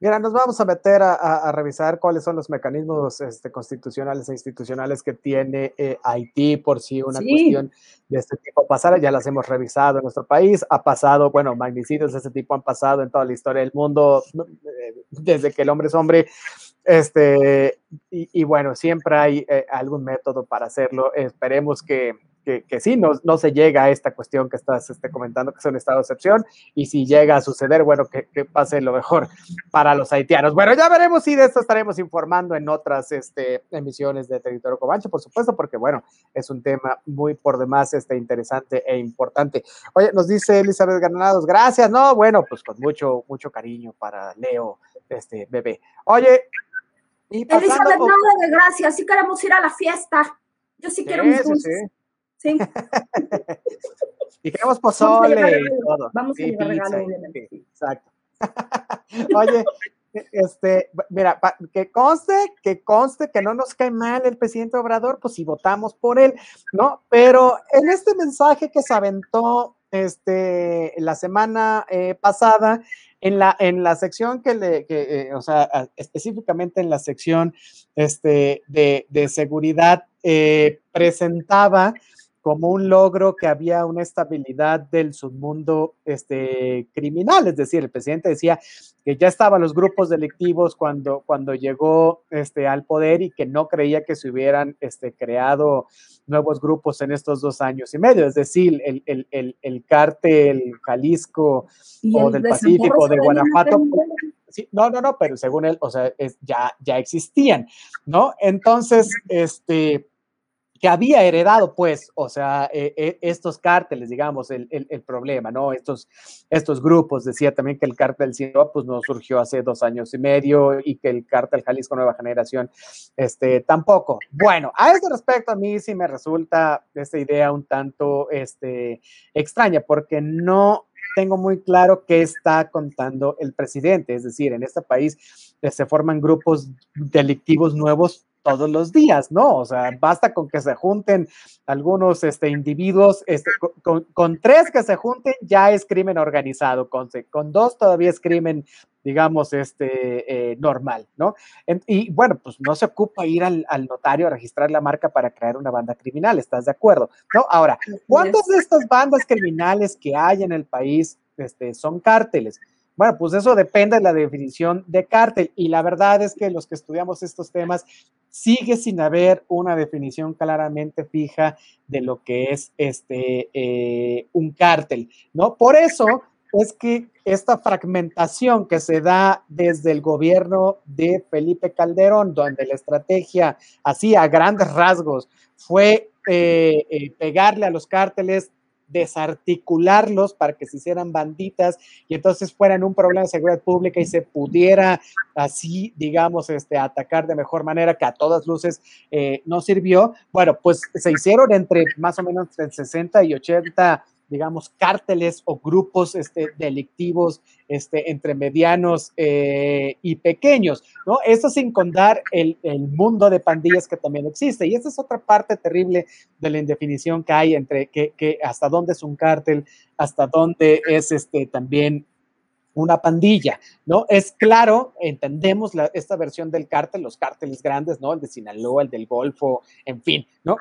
Mira, nos vamos a meter a, revisar cuáles son los mecanismos este, constitucionales e institucionales que tiene eh, Haití por si una cuestión de este tipo pasara. Ya las hemos revisado en nuestro país. Ha pasado, bueno, magnicidios de este tipo han pasado en toda la historia del mundo eh, desde que el hombre es hombre. Este, y, bueno, siempre hay eh, algún método para hacerlo. Esperemos que, que, que sí, no, no, se llega a esta cuestión que estás este, comentando, que es un estado de excepción, y si llega a suceder, bueno, que, que, pase lo mejor para los haitianos. Bueno, ya veremos si de esto estaremos informando en otras este, emisiones de Territorio Comanche, por supuesto, porque bueno, es un tema muy por demás este, interesante e importante. Oye, nos dice Elizabeth Granados, gracias, no, bueno, pues con mucho, mucho cariño para Leo, este bebé. Oye, y pasando, Elizabeth, nada de gracias, sí queremos ir a la fiesta. Yo sí quiero mis dulces. Sí. Y queremos pozole. Vamos a llevar regalo, obviamente. exacto. Oye, este, mira, que conste, que conste que no nos cae mal el presidente Obrador, pues si votamos por él, ¿no? Pero en este mensaje que se aventó este, la semana eh, pasada, en la, en la sección que le, que, eh, o sea, específicamente en la sección este, de, de seguridad, eh, presentaba como un logro que había una estabilidad del submundo este, criminal. Es decir, el presidente decía que ya estaban los grupos delictivos cuando, cuando llegó este, al poder y que no creía que se hubieran este, creado nuevos grupos en estos dos años y medio. Es decir, el, el, el, el cártel Jalisco o del Pacífico, de Guanajuato. Sí, no, no, no, pero según él, o sea, es, ya, ya existían, ¿no? Entonces, este que había heredado, pues, o sea, eh, eh, estos cárteles, digamos, el, el, problema, ¿no? Estos, estos grupos, decía también que el cártel Sinaloa, pues, no surgió hace dos años y medio y que el cártel Jalisco Nueva Generación, este, tampoco. Bueno, a este respecto, a mí sí me resulta esta idea un tanto, este, extraña, porque no tengo muy claro qué está contando el presidente, es decir, en este país eh, se forman grupos delictivos nuevos todos los días, ¿no? O sea, basta con que se junten algunos este, individuos, este, con, con, tres que se junten ya es crimen organizado, con, con dos todavía es crimen, digamos, este, eh, normal, ¿no? En, y bueno, pues no se ocupa ir al, al, notario a registrar la marca para crear una banda criminal, ¿estás de acuerdo? ¿No? Ahora, ¿cuántas de estas bandas criminales que hay en el país este, son cárteles? Bueno, pues eso depende de la definición de cártel y la verdad es que los que estudiamos estos temas sigue sin haber una definición claramente fija de lo que es este eh, un cártel, ¿no? Por eso es que esta fragmentación que se da desde el gobierno de Felipe Calderón, donde la estrategia así a grandes rasgos fue eh, eh, pegarle a los cárteles desarticularlos para que se hicieran banditas y entonces fueran un problema de seguridad pública y se pudiera así, digamos, este, atacar de mejor manera, que a todas luces eh, no sirvió. Bueno, pues se hicieron entre más o menos entre 60 y 80 digamos, cárteles o grupos este, delictivos este, entre medianos eh, y pequeños, ¿no? Esto sin contar el, el, mundo de pandillas que también existe. Y esta es otra parte terrible de la indefinición que hay entre que, que hasta dónde es un cártel, hasta dónde es este, también una pandilla, ¿no? Es claro, entendemos esta versión del cártel, los cárteles grandes, ¿no? El de Sinaloa, el del Golfo, en fin, ¿no?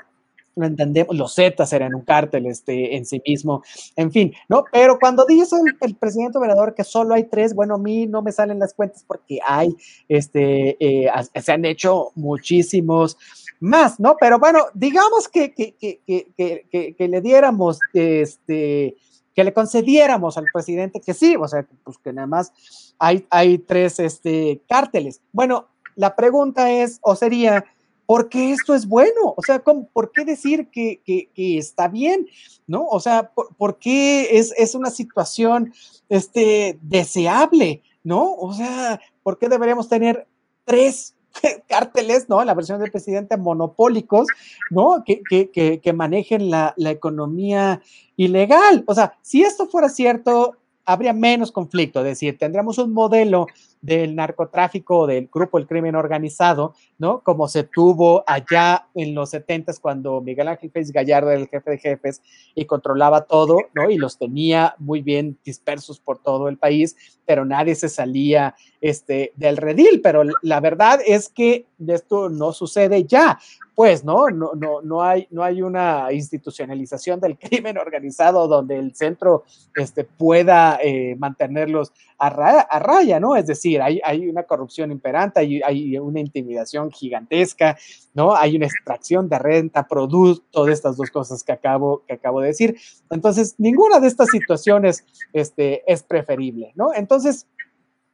Lo entendemos, los Zetas eran un cártel este, en sí mismo, en fin, ¿no? Pero cuando dice el, presidente Obrador que solo hay tres, bueno, a mí no me salen las cuentas porque hay, este, eh, se han hecho muchísimos más, ¿no? Pero bueno, digamos que, que, que, que, que le diéramos, este, que le concediéramos al presidente que sí, o sea, pues que nada más hay, hay tres este, cárteles. Bueno, la pregunta es, o sería, porque esto es bueno, o sea, ¿por qué decir que, está bien? ¿No? O sea, ¿por, qué es, una situación este, deseable? ¿No? O sea, ¿por qué deberíamos tener tres cárteles, ¿no? La versión del presidente monopólicos, ¿no? Que, manejen la, economía ilegal. O sea, si esto fuera cierto, habría menos conflicto, es decir, tendríamos un modelo del narcotráfico, del grupo del crimen organizado, ¿no? Como se tuvo allá en los 70 cuando Miguel Ángel Félix Gallardo era el jefe de jefes y controlaba todo, ¿no? Y los tenía muy bien dispersos por todo el país, pero nadie se salía este, del redil. Pero la verdad es que esto no sucede ya pues, ¿no? No, no, no, hay, no hay una institucionalización del crimen organizado donde el centro este, pueda eh, mantenerlos a, raya, ¿no? Es decir, hay una corrupción imperante, hay, hay, una intimidación gigantesca, ¿no? Hay una extracción de renta, producto de estas dos cosas que acabo, que acabo de decir. Entonces, ninguna de estas situaciones este, es preferible, ¿no? Entonces,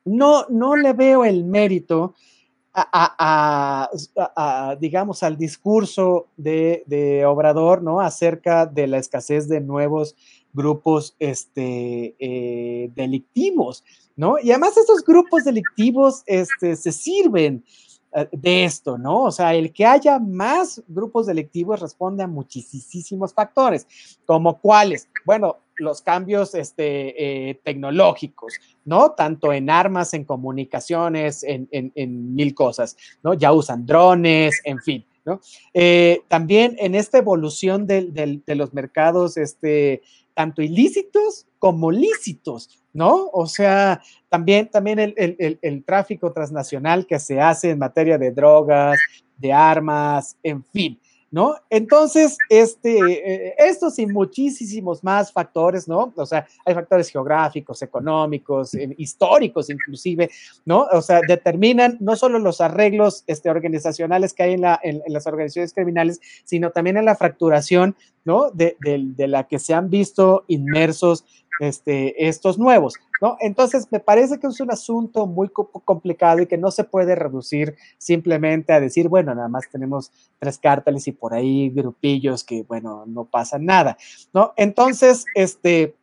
no, no le veo el mérito a, digamos, al discurso de, Obrador, ¿no? Acerca de la escasez de nuevos grupos este, eh, delictivos, ¿no? Y además estos grupos delictivos este, se sirven eh, de esto, ¿no? O sea, el que haya más grupos delictivos responde a muchísimos factores, como cuáles, bueno, los cambios este, eh, tecnológicos, ¿no? Tanto en armas, en comunicaciones, en, mil cosas, ¿no? Ya usan drones, en fin, ¿no? Eh, también en esta evolución de, los mercados, este, tanto ilícitos como lícitos, ¿no? O sea, también, también el, tráfico transnacional que se hace en materia de drogas, de armas, en fin, ¿no? Entonces, este, eh, estos y muchísimos más factores, ¿no? O sea, hay factores geográficos, económicos, eh, históricos inclusive, ¿no? O sea, determinan no solo los arreglos este, organizacionales que hay en, la, en, las organizaciones criminales, sino también en la fracturación, ¿no? De, de la que se han visto inmersos este, estos nuevos, ¿no? Entonces, me parece que es un asunto muy complicado y que no se puede reducir simplemente a decir, bueno, nada más tenemos tres cárteles y por ahí grupillos que, bueno, no pasa nada, ¿no? Entonces, este,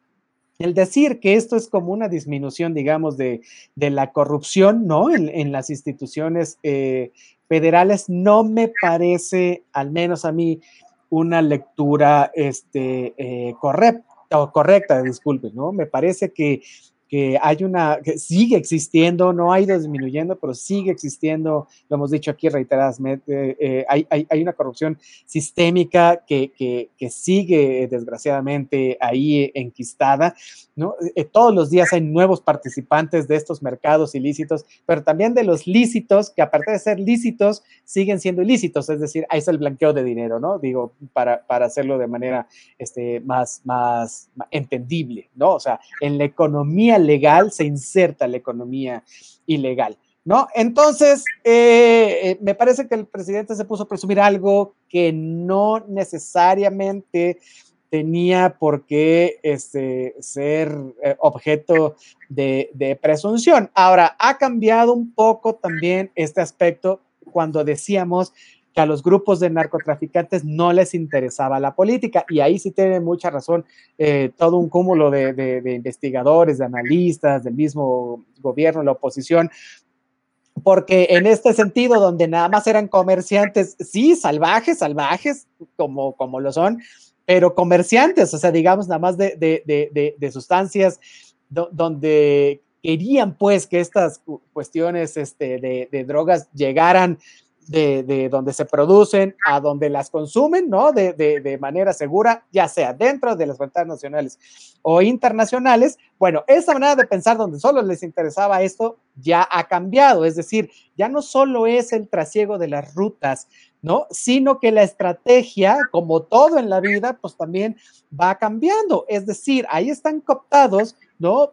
el decir que esto es como una disminución, digamos, de, la corrupción, ¿no? En, las instituciones eh, federales no me parece, al menos a mí, una lectura este, eh, correcta correcta, disculpe, ¿no? Me parece que que hay una, que sigue existiendo, no ha ido disminuyendo, pero sigue existiendo, lo hemos dicho aquí reiteradamente, eh, hay, hay, hay, una corrupción sistémica que, que, que, sigue desgraciadamente ahí enquistada, ¿no? Eh, todos los días hay nuevos participantes de estos mercados ilícitos, pero también de los lícitos, que aparte de ser lícitos, siguen siendo ilícitos, es decir, ahí es el blanqueo de dinero, ¿no? Digo, para, para hacerlo de manera este, más, más entendible, ¿no? O sea, en la economía legal se inserta la economía ilegal. ¿No? Entonces, eh, eh, me parece que el presidente se puso a presumir algo que no necesariamente tenía por qué este, ser eh, objeto de, de, presunción. Ahora, ha cambiado un poco también este aspecto cuando decíamos que a los grupos de narcotraficantes no les interesaba la política. Y ahí sí tiene mucha razón eh, todo un cúmulo de, investigadores, de analistas, del mismo gobierno, la oposición, porque en este sentido, donde nada más eran comerciantes, sí, salvajes, salvajes, como, como lo son, pero comerciantes, o sea, digamos, nada más de, de sustancias donde querían pues que estas cuestiones este, de, drogas llegaran de, donde se producen a donde las consumen, ¿no? De, de, manera segura, ya sea dentro de las fronteras nacionales o internacionales. Bueno, esa manera de pensar donde solo les interesaba esto ya ha cambiado, es decir, ya no solo es el trasiego de las rutas, ¿no? Sino que la estrategia, como todo en la vida, pues también va cambiando. Es decir, ahí están cooptados ¿no?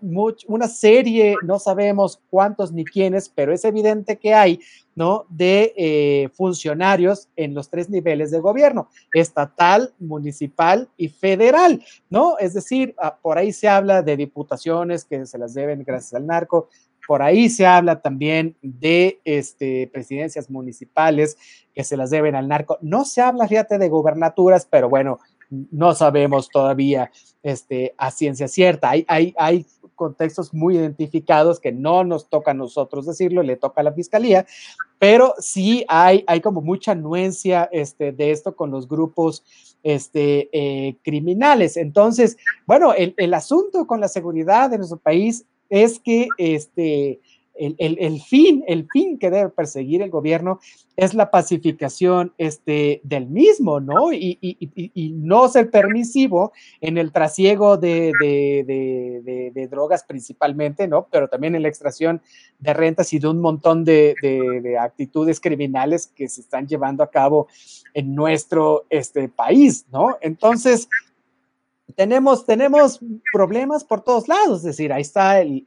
una serie, no sabemos cuántos ni quiénes, pero es evidente que hay, ¿no? De eh, funcionarios en los tres niveles de gobierno, estatal, municipal y federal, ¿no? Es decir, ah, por ahí se habla de diputaciones que se las deben gracias al narco, por ahí se habla también de este, presidencias municipales que se las deben al narco. No se habla, fíjate, de gubernaturas, pero bueno, no sabemos todavía este, a ciencia cierta. Hay, hay, hay contextos muy identificados que no nos toca a nosotros decirlo, le toca a la fiscalía, pero sí hay, hay como mucha anuencia este, de esto con los grupos este, eh, criminales. Entonces, bueno, el, el, asunto con la seguridad de nuestro país es que este, el, fin, el fin que debe perseguir el gobierno es la pacificación este, del mismo, ¿no? Y, no ser permisivo en el trasiego de, de, drogas principalmente, ¿no? Pero también en la extracción de rentas y de un montón de, actitudes criminales que se están llevando a cabo en nuestro este, país, ¿no? Entonces, tenemos, tenemos problemas por todos lados, es decir, ahí está el,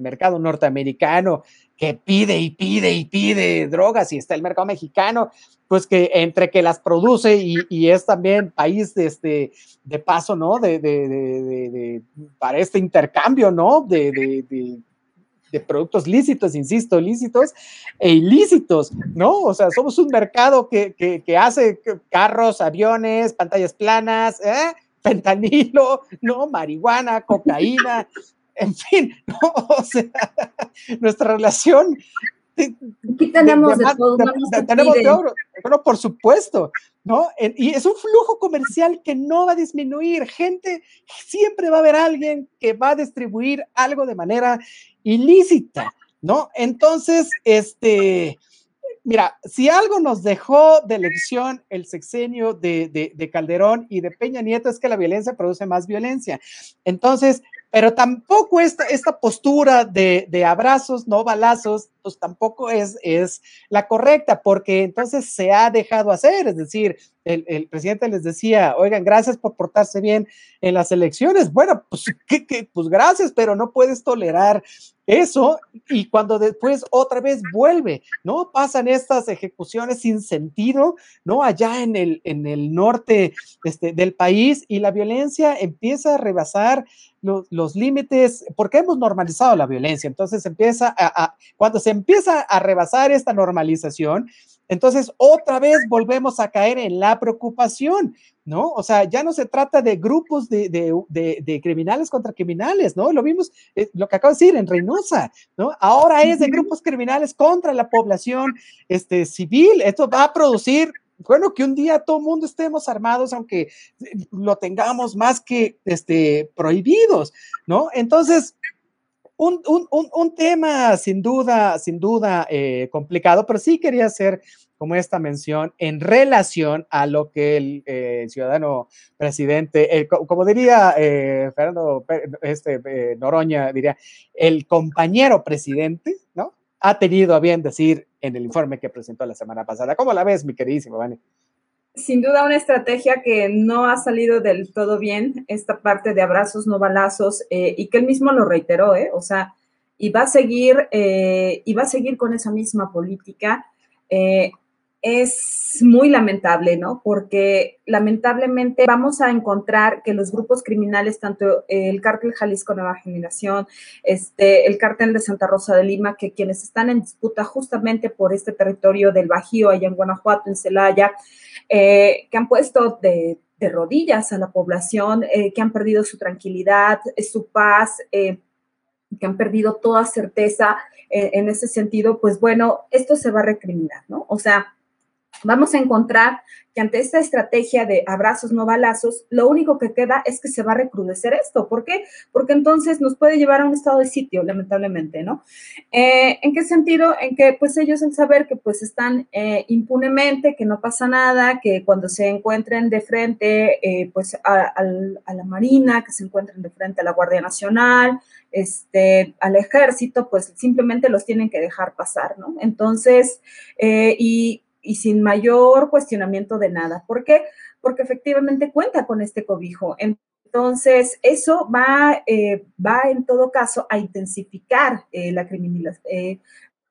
mercado norteamericano que pide y pide y pide drogas y está el mercado mexicano, pues que entre que las produce y, es también país de, este, de paso, ¿no? De, de, para este intercambio, ¿no? de, de productos lícitos, insisto, lícitos e ilícitos, ¿no? O sea, somos un mercado que, que, hace carros, aviones, pantallas planas, ¿eh? Fentanilo, ¿no? Marihuana, cocaína, en fin, ¿no? O sea, nuestra relación Aquí tenemos de, todo. tenemos de oro, por supuesto, ¿no? Y es un flujo comercial que no va a disminuir. Gente, siempre va a haber alguien que va a distribuir algo de manera ilícita, ¿no? Entonces, este, mira, si algo nos dejó de lección el sexenio de, de, Calderón y de Peña Nieto es que la violencia produce más violencia. Entonces, pero tampoco esta, esta postura de, de, abrazos, no balazos, pues tampoco es, es la correcta, porque entonces se ha dejado hacer, es decir, el, presidente les decía, oigan, gracias por portarse bien en las elecciones. Bueno, pues, ¿qué, pues gracias, pero no puedes tolerar eso y cuando después otra vez vuelve, ¿no? Pasan estas ejecuciones sin sentido, ¿no? Allá en el, en el norte este, del país y la violencia empieza a rebasar los, límites, porque hemos normalizado la violencia, entonces empieza a, cuando se empieza a rebasar esta normalización, entonces otra vez volvemos a caer en la preocupación, ¿no? O sea, ya no se trata de grupos de, de, criminales contra criminales, ¿no? Lo vimos, eh, lo que acabo de decir en Reynosa, ¿no? Ahora es de grupos criminales contra la población este, civil. Esto va a producir bueno, que un día todo el mundo estemos armados, aunque lo tengamos más que este, prohibidos, ¿no? Entonces, un, tema sin duda, sin duda eh, complicado, pero sí quería hacer como esta mención en relación a lo que el eh, ciudadano presidente, como diría eh, Fernando este, Noroña, diría, el compañero presidente, ¿no? ha tenido a bien decir en el informe que presentó la semana pasada. ¿Cómo la ves, mi queridísimo Vani? Sin duda una estrategia que no ha salido del todo bien, esta parte de abrazos, no balazos, eh, y que él mismo lo reiteró, ¿eh? O sea, y va a seguir, eh, y va a seguir con esa misma política. Eh, es muy lamentable, ¿no? Porque lamentablemente vamos a encontrar que los grupos criminales, tanto el cártel Jalisco Nueva Generación, este, el cártel de Santa Rosa de Lima, que quienes están en disputa justamente por este territorio del Bajío, allá en Guanajuato, en Celaya, eh, que han puesto de, rodillas a la población, eh, que han perdido su tranquilidad, su paz, eh, que han perdido toda certeza en ese sentido, pues bueno, esto se va a recriminar, ¿no? O sea, vamos a encontrar que ante esta estrategia de abrazos no balazos, lo único que queda es que se va a recrudecer esto. ¿Por qué? Porque entonces nos puede llevar a un estado de sitio, lamentablemente, ¿no? Eh, ¿En qué sentido? En que pues ellos al saber que pues están eh, impunemente, que no pasa nada, que cuando se encuentren de frente eh, pues a, la Marina, que se encuentren de frente a la Guardia Nacional, este, al ejército, pues simplemente los tienen que dejar pasar, ¿no? Entonces, y y sin mayor cuestionamiento de nada. ¿Por qué? Porque efectivamente cuenta con este cobijo. Entonces, eso va, eh, va en todo caso a intensificar eh, la criminalidad, eh,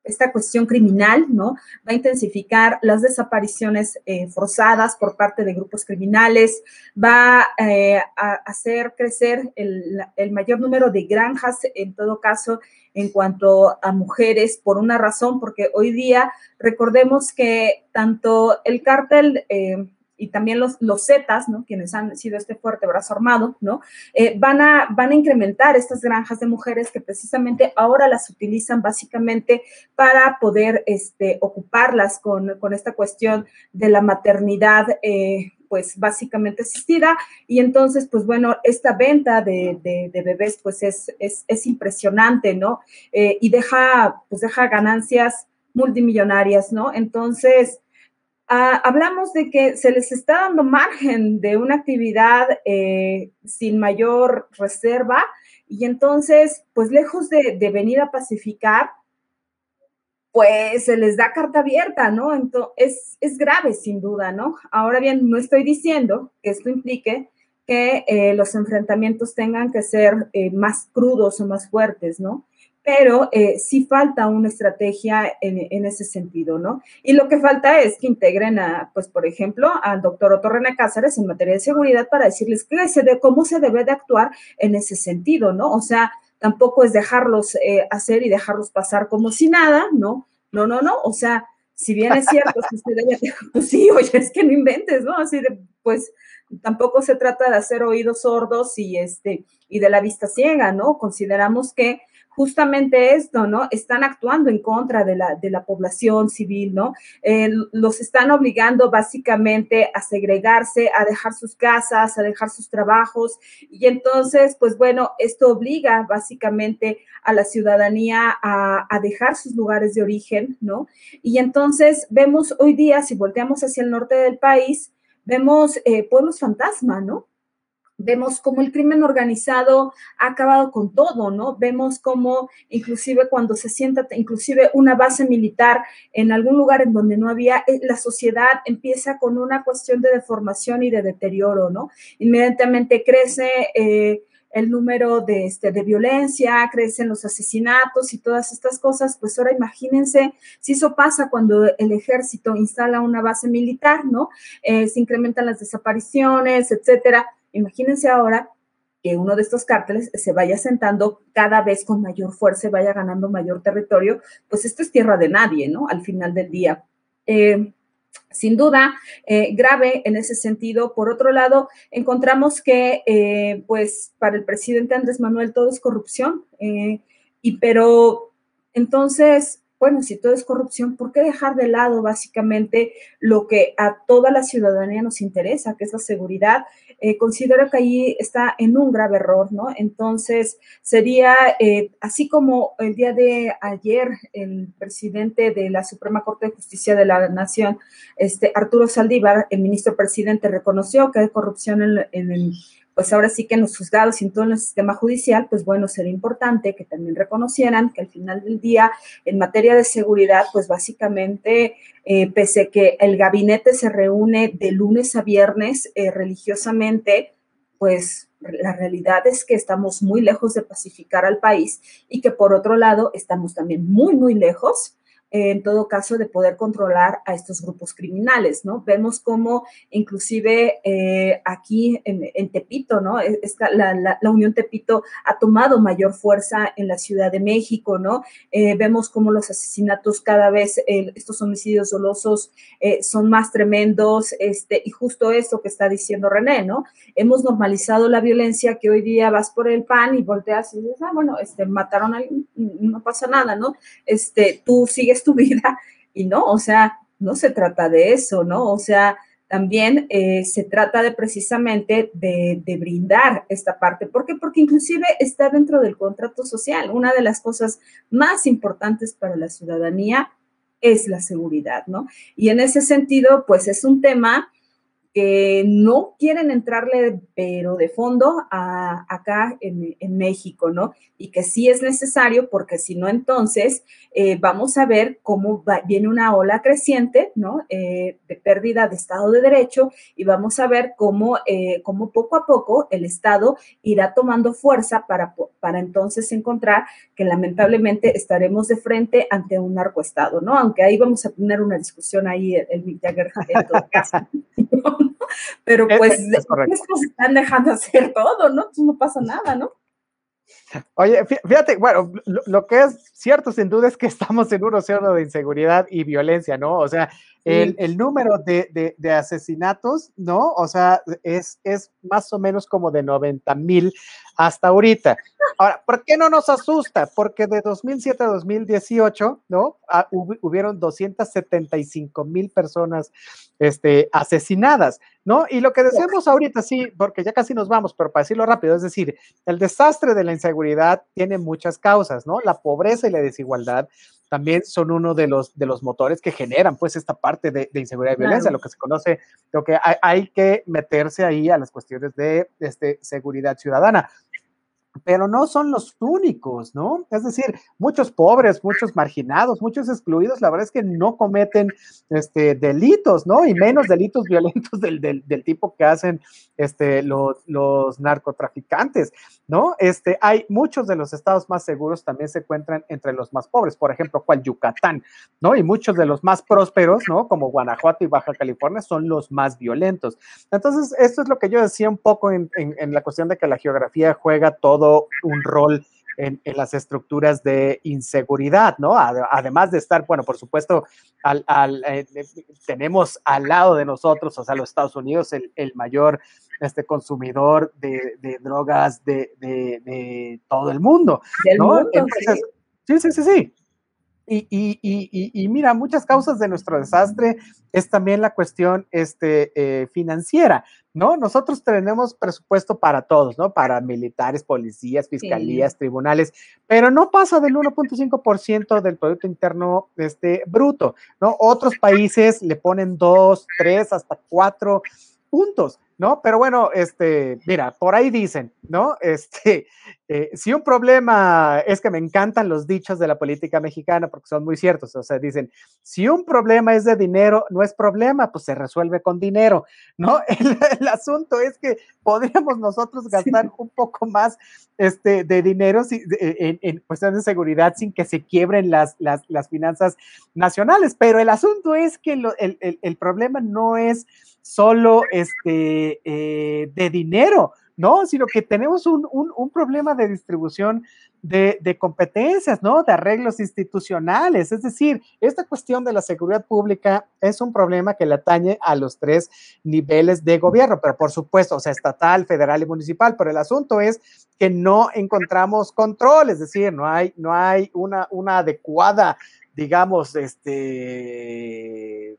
esta cuestión criminal, ¿no? Va a intensificar las desapariciones forzadas por parte de grupos criminales, va a hacer crecer el, el, mayor número de granjas, en todo caso, en cuanto a mujeres, por una razón, porque hoy día recordemos que tanto el cártel eh, y también los, los Zetas, ¿no? quienes han sido este fuerte brazo armado, ¿no? Eh, van, a, van a incrementar estas granjas de mujeres que precisamente ahora las utilizan básicamente para poder este, ocuparlas con, con esta cuestión de la maternidad. Eh, pues básicamente asistida y entonces pues bueno, esta venta de, de, bebés pues es, es, es impresionante, ¿no? Eh, y deja pues deja ganancias multimillonarias, ¿no? Entonces, ah, hablamos de que se les está dando margen de una actividad eh, sin mayor reserva y entonces, pues lejos de, venir a pacificar, pues se les da carta abierta, ¿no? Entonces, es, es grave, sin duda, ¿no? Ahora bien, no estoy diciendo que esto implique que eh, los enfrentamientos tengan que ser eh, más crudos o más fuertes, ¿no? Pero eh, sí falta una estrategia en, ese sentido, ¿no? Y lo que falta es que integren a, pues, por ejemplo, al doctor Otto René Cáceres en materia de seguridad para decirles qué se de, cómo se debe de actuar en ese sentido, ¿no? O sea, tampoco es dejarlos hacer y dejarlos pasar como si nada, ¿no? No, no, no, o sea, si bien es cierto que usted debe, pues sí, oye, es que no inventes, ¿no? Así de, pues tampoco se trata de hacer oídos sordos y este y de la vista ciega, ¿no? Consideramos que justamente esto, ¿no? Están actuando en contra de la, de la población civil, ¿no? Eh, los están obligando básicamente a segregarse, a dejar sus casas, a dejar sus trabajos. Y entonces, pues bueno, esto obliga básicamente a la ciudadanía a, a dejar sus lugares de origen, ¿no? Y entonces vemos hoy día, si volteamos hacia el norte del país, vemos eh, pueblos fantasma, ¿no? Vemos cómo el crimen organizado ha acabado con todo, ¿no? Vemos cómo inclusive cuando se sienta, inclusive una base militar en algún lugar en donde no había, eh, la sociedad empieza con una cuestión de deformación y de deterioro, ¿no? Inmediatamente crece eh, el número de, este, de violencia, crecen los asesinatos y todas estas cosas, pues ahora imagínense si eso pasa cuando el ejército instala una base militar, ¿no? Eh, se incrementan las desapariciones, etcétera. Imagínense ahora que uno de estos cárteles se vaya sentando cada vez con mayor fuerza, vaya ganando mayor territorio, pues esto es tierra de nadie, ¿no? Al final del día. Eh, sin duda, eh, grave en ese sentido. Por otro lado, encontramos que, eh, pues, para el presidente Andrés Manuel todo es corrupción, y pero entonces bueno, si todo es corrupción, ¿por qué dejar de lado básicamente lo que a toda la ciudadanía nos interesa, que es la seguridad? Eh, considero que ahí está en un grave error, ¿no? Entonces, sería, eh, así como el día de ayer, el presidente de la Suprema Corte de Justicia de la Nación, este, Arturo Saldívar, el ministro presidente, reconoció que hay corrupción en, en el pues ahora sí que en los juzgados y en todo el sistema judicial, pues bueno, sería importante que también reconocieran que al final del día, en materia de seguridad, pues básicamente, eh, pese que el gabinete se reúne de lunes a viernes eh, religiosamente, pues la realidad es que estamos muy lejos de pacificar al país y que por otro lado estamos también muy, muy lejos en todo caso, de poder controlar a estos grupos criminales, ¿no? Vemos cómo inclusive eh, aquí en, Tepito, ¿no? E, esta, la, la, Unión Tepito ha tomado mayor fuerza en la Ciudad de México, ¿no? Eh, vemos cómo los asesinatos cada vez, estos homicidios dolosos eh, son más tremendos, este, y justo esto que está diciendo René, ¿no? Hemos normalizado la violencia que hoy día vas por el pan y volteas y dices, ah, bueno, este, mataron a alguien, no pasa nada, ¿no? Este, tú sigues tu vida y no, o sea, no se trata de eso, ¿no? O sea, también eh, se trata de precisamente de, de, brindar esta parte. ¿Por qué? Porque inclusive está dentro del contrato social. Una de las cosas más importantes para la ciudadanía es la seguridad, ¿no? Y en ese sentido, pues es un tema que no quieren entrarle, pero de fondo, a, acá en, México, ¿no? Y que sí es necesario, porque si no, entonces eh, vamos a ver cómo viene una ola creciente, ¿no? Eh, de pérdida de Estado de Derecho y vamos a ver cómo, eh, cómo poco a poco el Estado irá tomando fuerza para, para entonces encontrar que lamentablemente estaremos de frente ante un narcoestado, ¿no? Aunque ahí vamos a tener una discusión ahí, el, el en todo. Pero pues estos están dejando hacer todo, ¿no? Pues no pasa nada, ¿no? Oye, fíjate, bueno, lo, que es cierto sin duda es que estamos en un océano de inseguridad y violencia, ¿no? O sea, el, número de, asesinatos, ¿no? O sea, es, es más o menos como de 90 mil hasta ahorita. Ahora, ¿por qué no nos asusta? Porque de 2007 a 2018, ¿no? Ah, hubieron 275 mil personas este, asesinadas, ¿no? Y lo que decimos ahorita, sí, porque ya casi nos vamos, pero para decirlo rápido, es decir, el desastre de la inseguridad tiene muchas causas, ¿no? La pobreza y la desigualdad también son uno de los, de los motores que generan, pues, esta parte de, inseguridad y violencia, lo que se conoce, lo que hay, hay, que meterse ahí a las cuestiones de este, seguridad ciudadana. Pero no son los únicos, ¿no? Es decir, muchos pobres, muchos marginados, muchos excluidos, la verdad es que no cometen este, delitos, ¿no? Y menos delitos violentos del, del, del tipo que hacen este, los, los, narcotraficantes, ¿no? Este, hay muchos de los estados más seguros también se encuentran entre los más pobres, por ejemplo, cual Yucatán, ¿no? Y muchos de los más prósperos, ¿no? Como Guanajuato y Baja California son los más violentos. Entonces, esto es lo que yo decía un poco en, en, en la cuestión de que la geografía juega todo un rol en, en, las estructuras de inseguridad, ¿no? Además de estar, bueno, por supuesto, al, al, eh, tenemos al lado de nosotros, o sea, los Estados Unidos, el, el mayor este, consumidor de, de drogas de, de, todo el mundo, ¿no? Mundo, Entonces, sí, sí, sí, sí. Y, y, y, y, mira, muchas causas de nuestro desastre es también la cuestión este, eh, financiera, ¿no? Nosotros tenemos presupuesto para todos, ¿no? Para militares, policías, fiscalías, sí. tribunales, pero no pasa del 1.5% del Producto Interno este, Bruto, ¿no? Otros países le ponen 2, 3, hasta 4 puntos. ¿No? Pero bueno, este, mira, por ahí dicen, ¿no? Este, eh, si un problema, es que me encantan los dichos de la política mexicana porque son muy ciertos, o sea, dicen, si un problema es de dinero, no es problema, pues se resuelve con dinero, ¿no? El, el asunto es que podríamos nosotros gastar sí. un poco más este, de dinero si, de, en, en, cuestiones de seguridad sin que se quiebren las, las, las finanzas nacionales, pero el asunto es que lo, el, el, el problema no es solo este, eh, de dinero, ¿no? Sino que tenemos un, un, problema de distribución de, de, competencias, ¿no? De arreglos institucionales. Es decir, esta cuestión de la seguridad pública es un problema que le atañe a los tres niveles de gobierno, pero por supuesto, o sea, estatal, federal y municipal. Pero el asunto es que no encontramos control, es decir, no hay, no hay una, una adecuada, digamos, este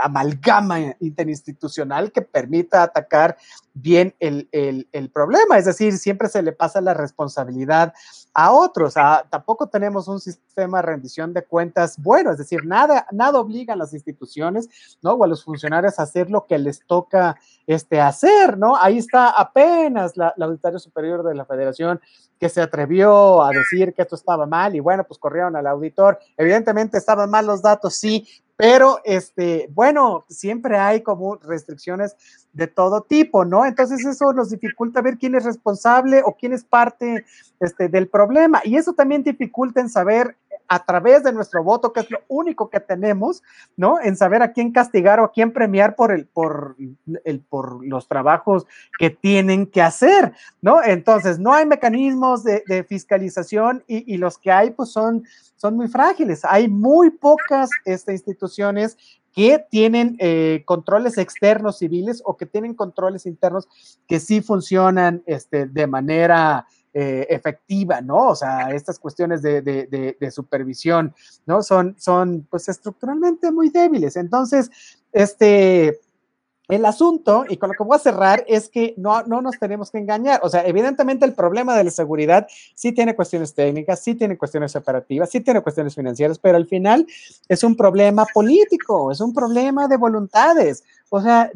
amalgama interinstitucional que permita atacar bien el, el, problema. Es decir, siempre se le pasa la responsabilidad a otros. A, tampoco tenemos un sistema de rendición de cuentas bueno. Es decir, nada, nada obliga a las instituciones ¿no? o a los funcionarios a hacer lo que les toca este, hacer. ¿no? Ahí está apenas la, la Auditoría Superior de la Federación que se atrevió a decir que esto estaba mal y bueno, pues corrieron al auditor. Evidentemente estaban mal los datos, sí, pero este, bueno, siempre hay como restricciones de todo tipo, ¿no? Entonces eso nos dificulta ver quién es responsable o quién es parte este, del problema. Y eso también dificulta en saber a través de nuestro voto, que es lo único que tenemos, ¿no? En saber a quién castigar o a quién premiar por, el, por, el, por los trabajos que tienen que hacer, ¿no? Entonces, no hay mecanismos de, fiscalización y, y, los que hay, pues son, son muy frágiles. Hay muy pocas este, instituciones que tienen eh, controles externos civiles o que tienen controles internos que sí funcionan este, de manera eh, efectiva, ¿no? O sea, estas cuestiones de, de, de, de, supervisión, ¿no? Son, son, pues, estructuralmente muy débiles. Entonces, este, el asunto, y con lo que voy a cerrar, es que no, no nos tenemos que engañar. O sea, evidentemente el problema de la seguridad sí tiene cuestiones técnicas, sí tiene cuestiones operativas, sí tiene cuestiones financieras, pero al final es un problema político, es un problema de voluntades. O sea,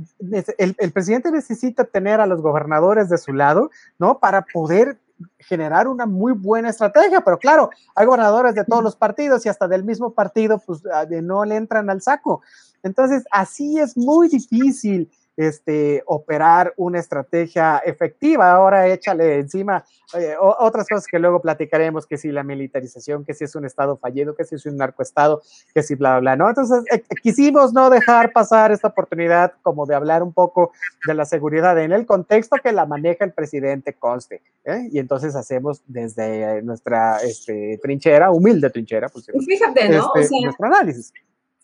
el, el presidente necesita tener a los gobernadores de su lado, ¿no? Para poder generar una muy buena estrategia, pero claro, hay gobernadores de todos los partidos y hasta del mismo partido, pues no le entran al saco. Entonces, así es muy difícil este, operar una estrategia efectiva. Ahora échale encima eh, otras cosas que luego platicaremos, que si la militarización, que si es un Estado fallido, que si es un narcoestado, que si bla, bla, bla, ¿no? Entonces, eh, quisimos no dejar pasar esta oportunidad como de hablar un poco de la seguridad en el contexto que la maneja el presidente conste. ¿eh? Y entonces hacemos desde nuestra este, trinchera, humilde trinchera, pues, Fíjate, ¿no? Este, o sea, nuestro análisis.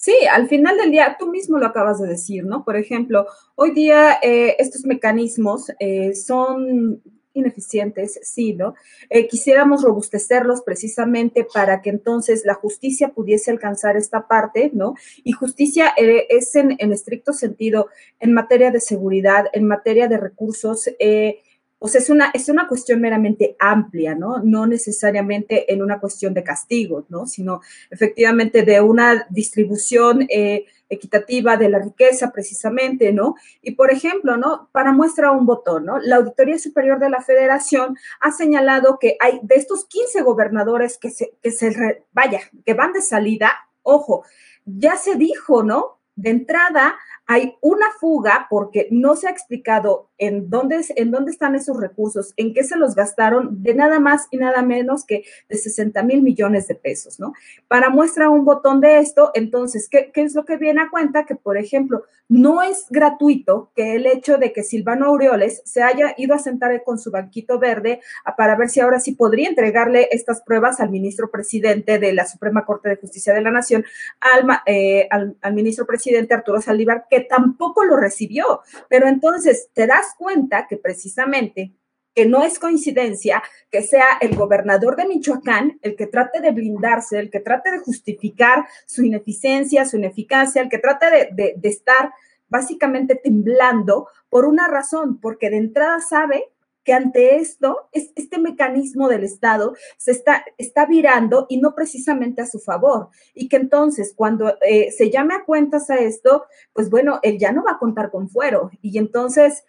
Sí, al final del día, tú mismo lo acabas de decir, ¿no? Por ejemplo, hoy día eh, estos mecanismos eh, son ineficientes, sí, ¿no? Eh, quisiéramos robustecerlos precisamente para que entonces la justicia pudiese alcanzar esta parte, ¿no? Y justicia eh, es en, en, estricto sentido en materia de seguridad, en materia de recursos, eh, o sea, es una, es una cuestión meramente amplia, ¿no? No necesariamente en una cuestión de castigo, ¿no? Sino efectivamente de una distribución eh, equitativa de la riqueza precisamente, ¿no? Y por ejemplo, ¿no? Para muestra un botón, ¿no? La Auditoría Superior de la Federación ha señalado que hay de estos 15 gobernadores que se, que se vaya, que van de salida, ojo, ya se dijo, ¿no? De entrada, hay una fuga porque no se ha explicado en dónde, en dónde están esos recursos, en qué se los gastaron, de nada más y nada menos que de 60 mil millones de pesos, ¿no? Para muestra un botón de esto, entonces, ¿qué, ¿qué, es lo que viene a cuenta? Que, por ejemplo, no es gratuito que el hecho de que Silvano Aureoles se haya ido a sentar con su banquito verde para ver si ahora sí podría entregarle estas pruebas al ministro presidente de la Suprema Corte de Justicia de la Nación, al, eh, al, al ministro presidente Arturo Saldívar, que tampoco lo recibió. Pero entonces te das cuenta que precisamente que no es coincidencia que sea el gobernador de Michoacán el que trate de blindarse, el que trate de justificar su ineficiencia, su ineficacia, el que trate de, de, de estar básicamente temblando por una razón, porque de entrada sabe que ante esto, es, este mecanismo del Estado se está, está virando y no precisamente a su favor. Y que entonces, cuando eh, se llame a cuentas a esto, pues bueno, él ya no va a contar con fuero. Y entonces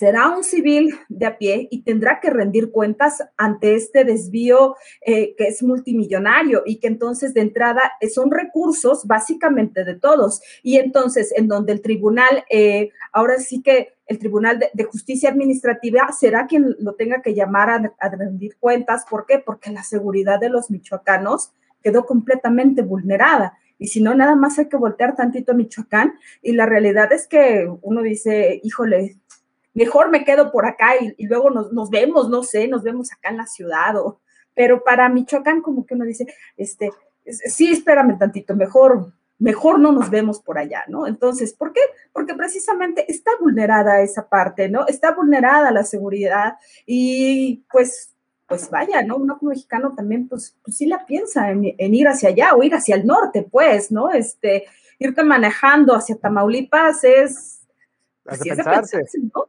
será un civil de a pie y tendrá que rendir cuentas ante este desvío eh, que es multimillonario y que entonces de entrada eh, son recursos básicamente de todos. Y entonces en donde el tribunal, eh, ahora sí que el Tribunal de, Justicia Administrativa será quien lo tenga que llamar a, a rendir cuentas. ¿Por qué? Porque la seguridad de los michoacanos quedó completamente vulnerada. Y si no, nada más hay que voltear tantito a Michoacán. Y la realidad es que uno dice, híjole, mejor me quedo por acá y, y luego nos, nos, vemos, no sé, nos vemos acá en la ciudad. O, pero para Michoacán, como que uno dice, este, sí, espérame tantito, mejor, mejor no nos vemos por allá, ¿no? Entonces, ¿por qué? Porque precisamente está vulnerada esa parte, ¿no? Está vulnerada la seguridad y pues, pues vaya, ¿no? Uno como mexicano también, pues, pues sí la piensa en, en, ir hacia allá o ir hacia el norte, pues, ¿no? Este, irte manejando hacia Tamaulipas es... Pues, sí es de pensarse, ¿no?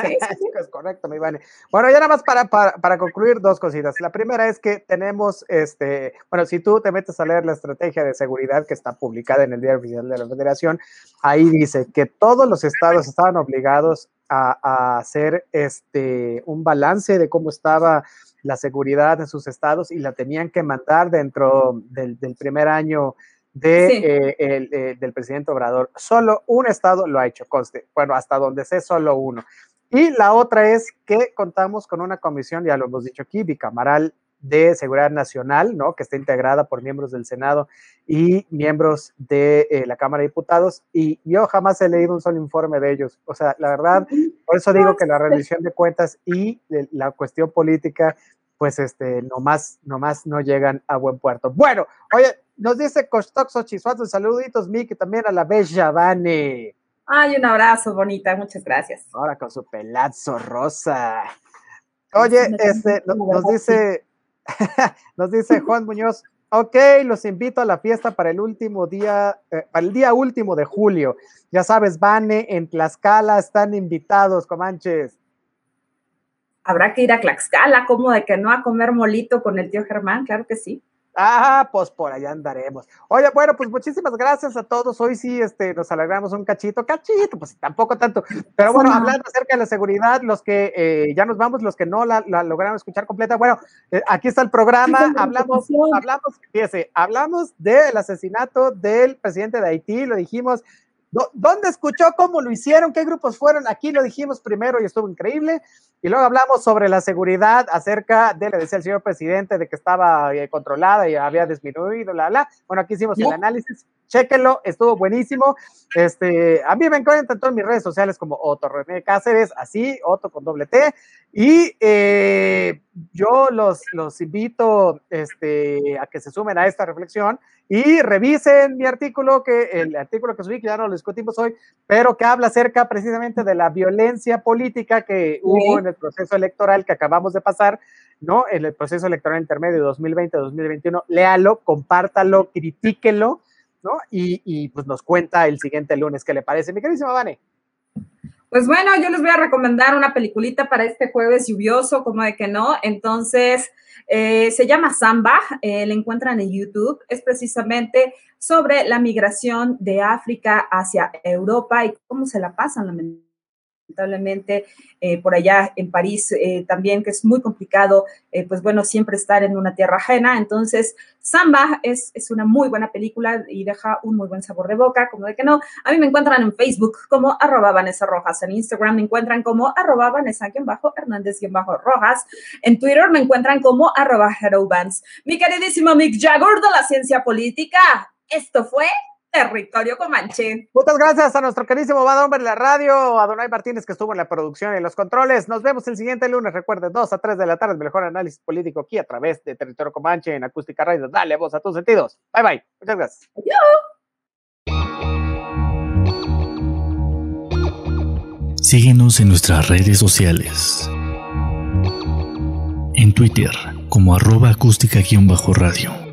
Sí, sí, es correcto, mi Ivane. Bueno, ya nada más para, para, para, concluir dos cositas. La primera es que tenemos, este, bueno, si tú te metes a leer la estrategia de seguridad que está publicada en el Diario Oficial de la Federación, ahí dice que todos los estados estaban obligados a, a hacer este, un balance de cómo estaba la seguridad en sus estados y la tenían que mandar dentro del, del primer año de, sí. eh, el, eh, del presidente Obrador. Solo un estado lo ha hecho, conste. Bueno, hasta donde sé, solo uno. Y la otra es que contamos con una comisión, ya lo hemos dicho aquí, bicamaral de seguridad nacional, ¿no? Que está integrada por miembros del Senado y miembros de eh, la Cámara de Diputados. Y yo jamás he leído un solo informe de ellos. O sea, la verdad, por eso digo que la rendición de cuentas y la cuestión política pues este, nomás, nomás no llegan a buen puerto. Bueno, oye, nos dice Costoxo Chisuazo, saluditos, Miki, también a la bella Vane. Ay, un abrazo, bonita, muchas gracias. Ahora con su pelazo rosa. Oye, este, nos dice, nos dice Juan Muñoz, ok, los invito a la fiesta para el último día, eh, para el día último de julio. Ya sabes, Vane, en Tlaxcala están invitados, Comanches habrá que ir a Tlaxcala, como de que no a comer molito con el tío Germán, claro que sí. Ah, pues por allá andaremos. Oye, bueno, pues muchísimas gracias a todos. Hoy sí, este, nos alegramos un cachito, cachito, pues tampoco tanto. Pero bueno, hablando acerca de la seguridad, los que eh, ya nos vamos, los que no la, la lograron escuchar completa, bueno, eh, aquí está el programa. Hablamos, hablamos, fíjese, hablamos del asesinato del presidente de Haití, lo dijimos, ¿Dónde escuchó cómo lo hicieron? ¿Qué grupos fueron? Aquí lo dijimos primero y estuvo increíble. Y luego hablamos sobre la seguridad acerca de, le decía el señor presidente, de que estaba eh, controlada y había disminuido, la, la. Bueno, aquí hicimos el análisis. Chéquenlo, estuvo buenísimo. Este, a mí me encuentran en todas mis redes sociales como Otto René Cáceres, así, Otto con doble T. Y eh, yo los, los invito este, a que se sumen a esta reflexión y revisen mi artículo, que el artículo que subí, que ya no lo discutimos hoy, pero que habla acerca precisamente de la violencia política que hubo en el proceso electoral que acabamos de pasar, ¿no? En el proceso electoral intermedio 2020-2021. Léalo, compártalo, critíquelo, ¿no? Y, pues nos cuenta el siguiente lunes qué le parece. Mi queridísima Vane. Pues bueno, yo les voy a recomendar una peliculita para este jueves lluvioso, como de que no. Entonces, eh, se llama Samba, eh, la encuentran en YouTube. Es precisamente sobre la migración de África hacia Europa y cómo se la pasan, lamentablemente lamentablemente eh, por allá en París eh, también, que es muy complicado, eh, pues bueno, siempre estar en una tierra ajena. Entonces, Samba es, es, una muy buena película y deja un muy buen sabor de boca, como de que no. A mí me encuentran en Facebook como arroba Vanessa Rojas, en Instagram me encuentran como arroba Vanessa-Hernández-Rojas, en Twitter me encuentran como arroba Mi queridísimo Mick Jagger de la ciencia política, esto fue Territorio Comanche. Muchas gracias a nuestro queridísimo Hombre de la radio, a Donay Martínez que estuvo en la producción y en los controles. Nos vemos el siguiente lunes, recuerden, 2 a 3 de la tarde, mejor análisis político aquí a través de Territorio Comanche en Acústica Radio. Dale voz a tus sentidos. Bye bye. Muchas gracias. Síguenos en nuestras redes sociales. En Twitter como arroba acústica-radio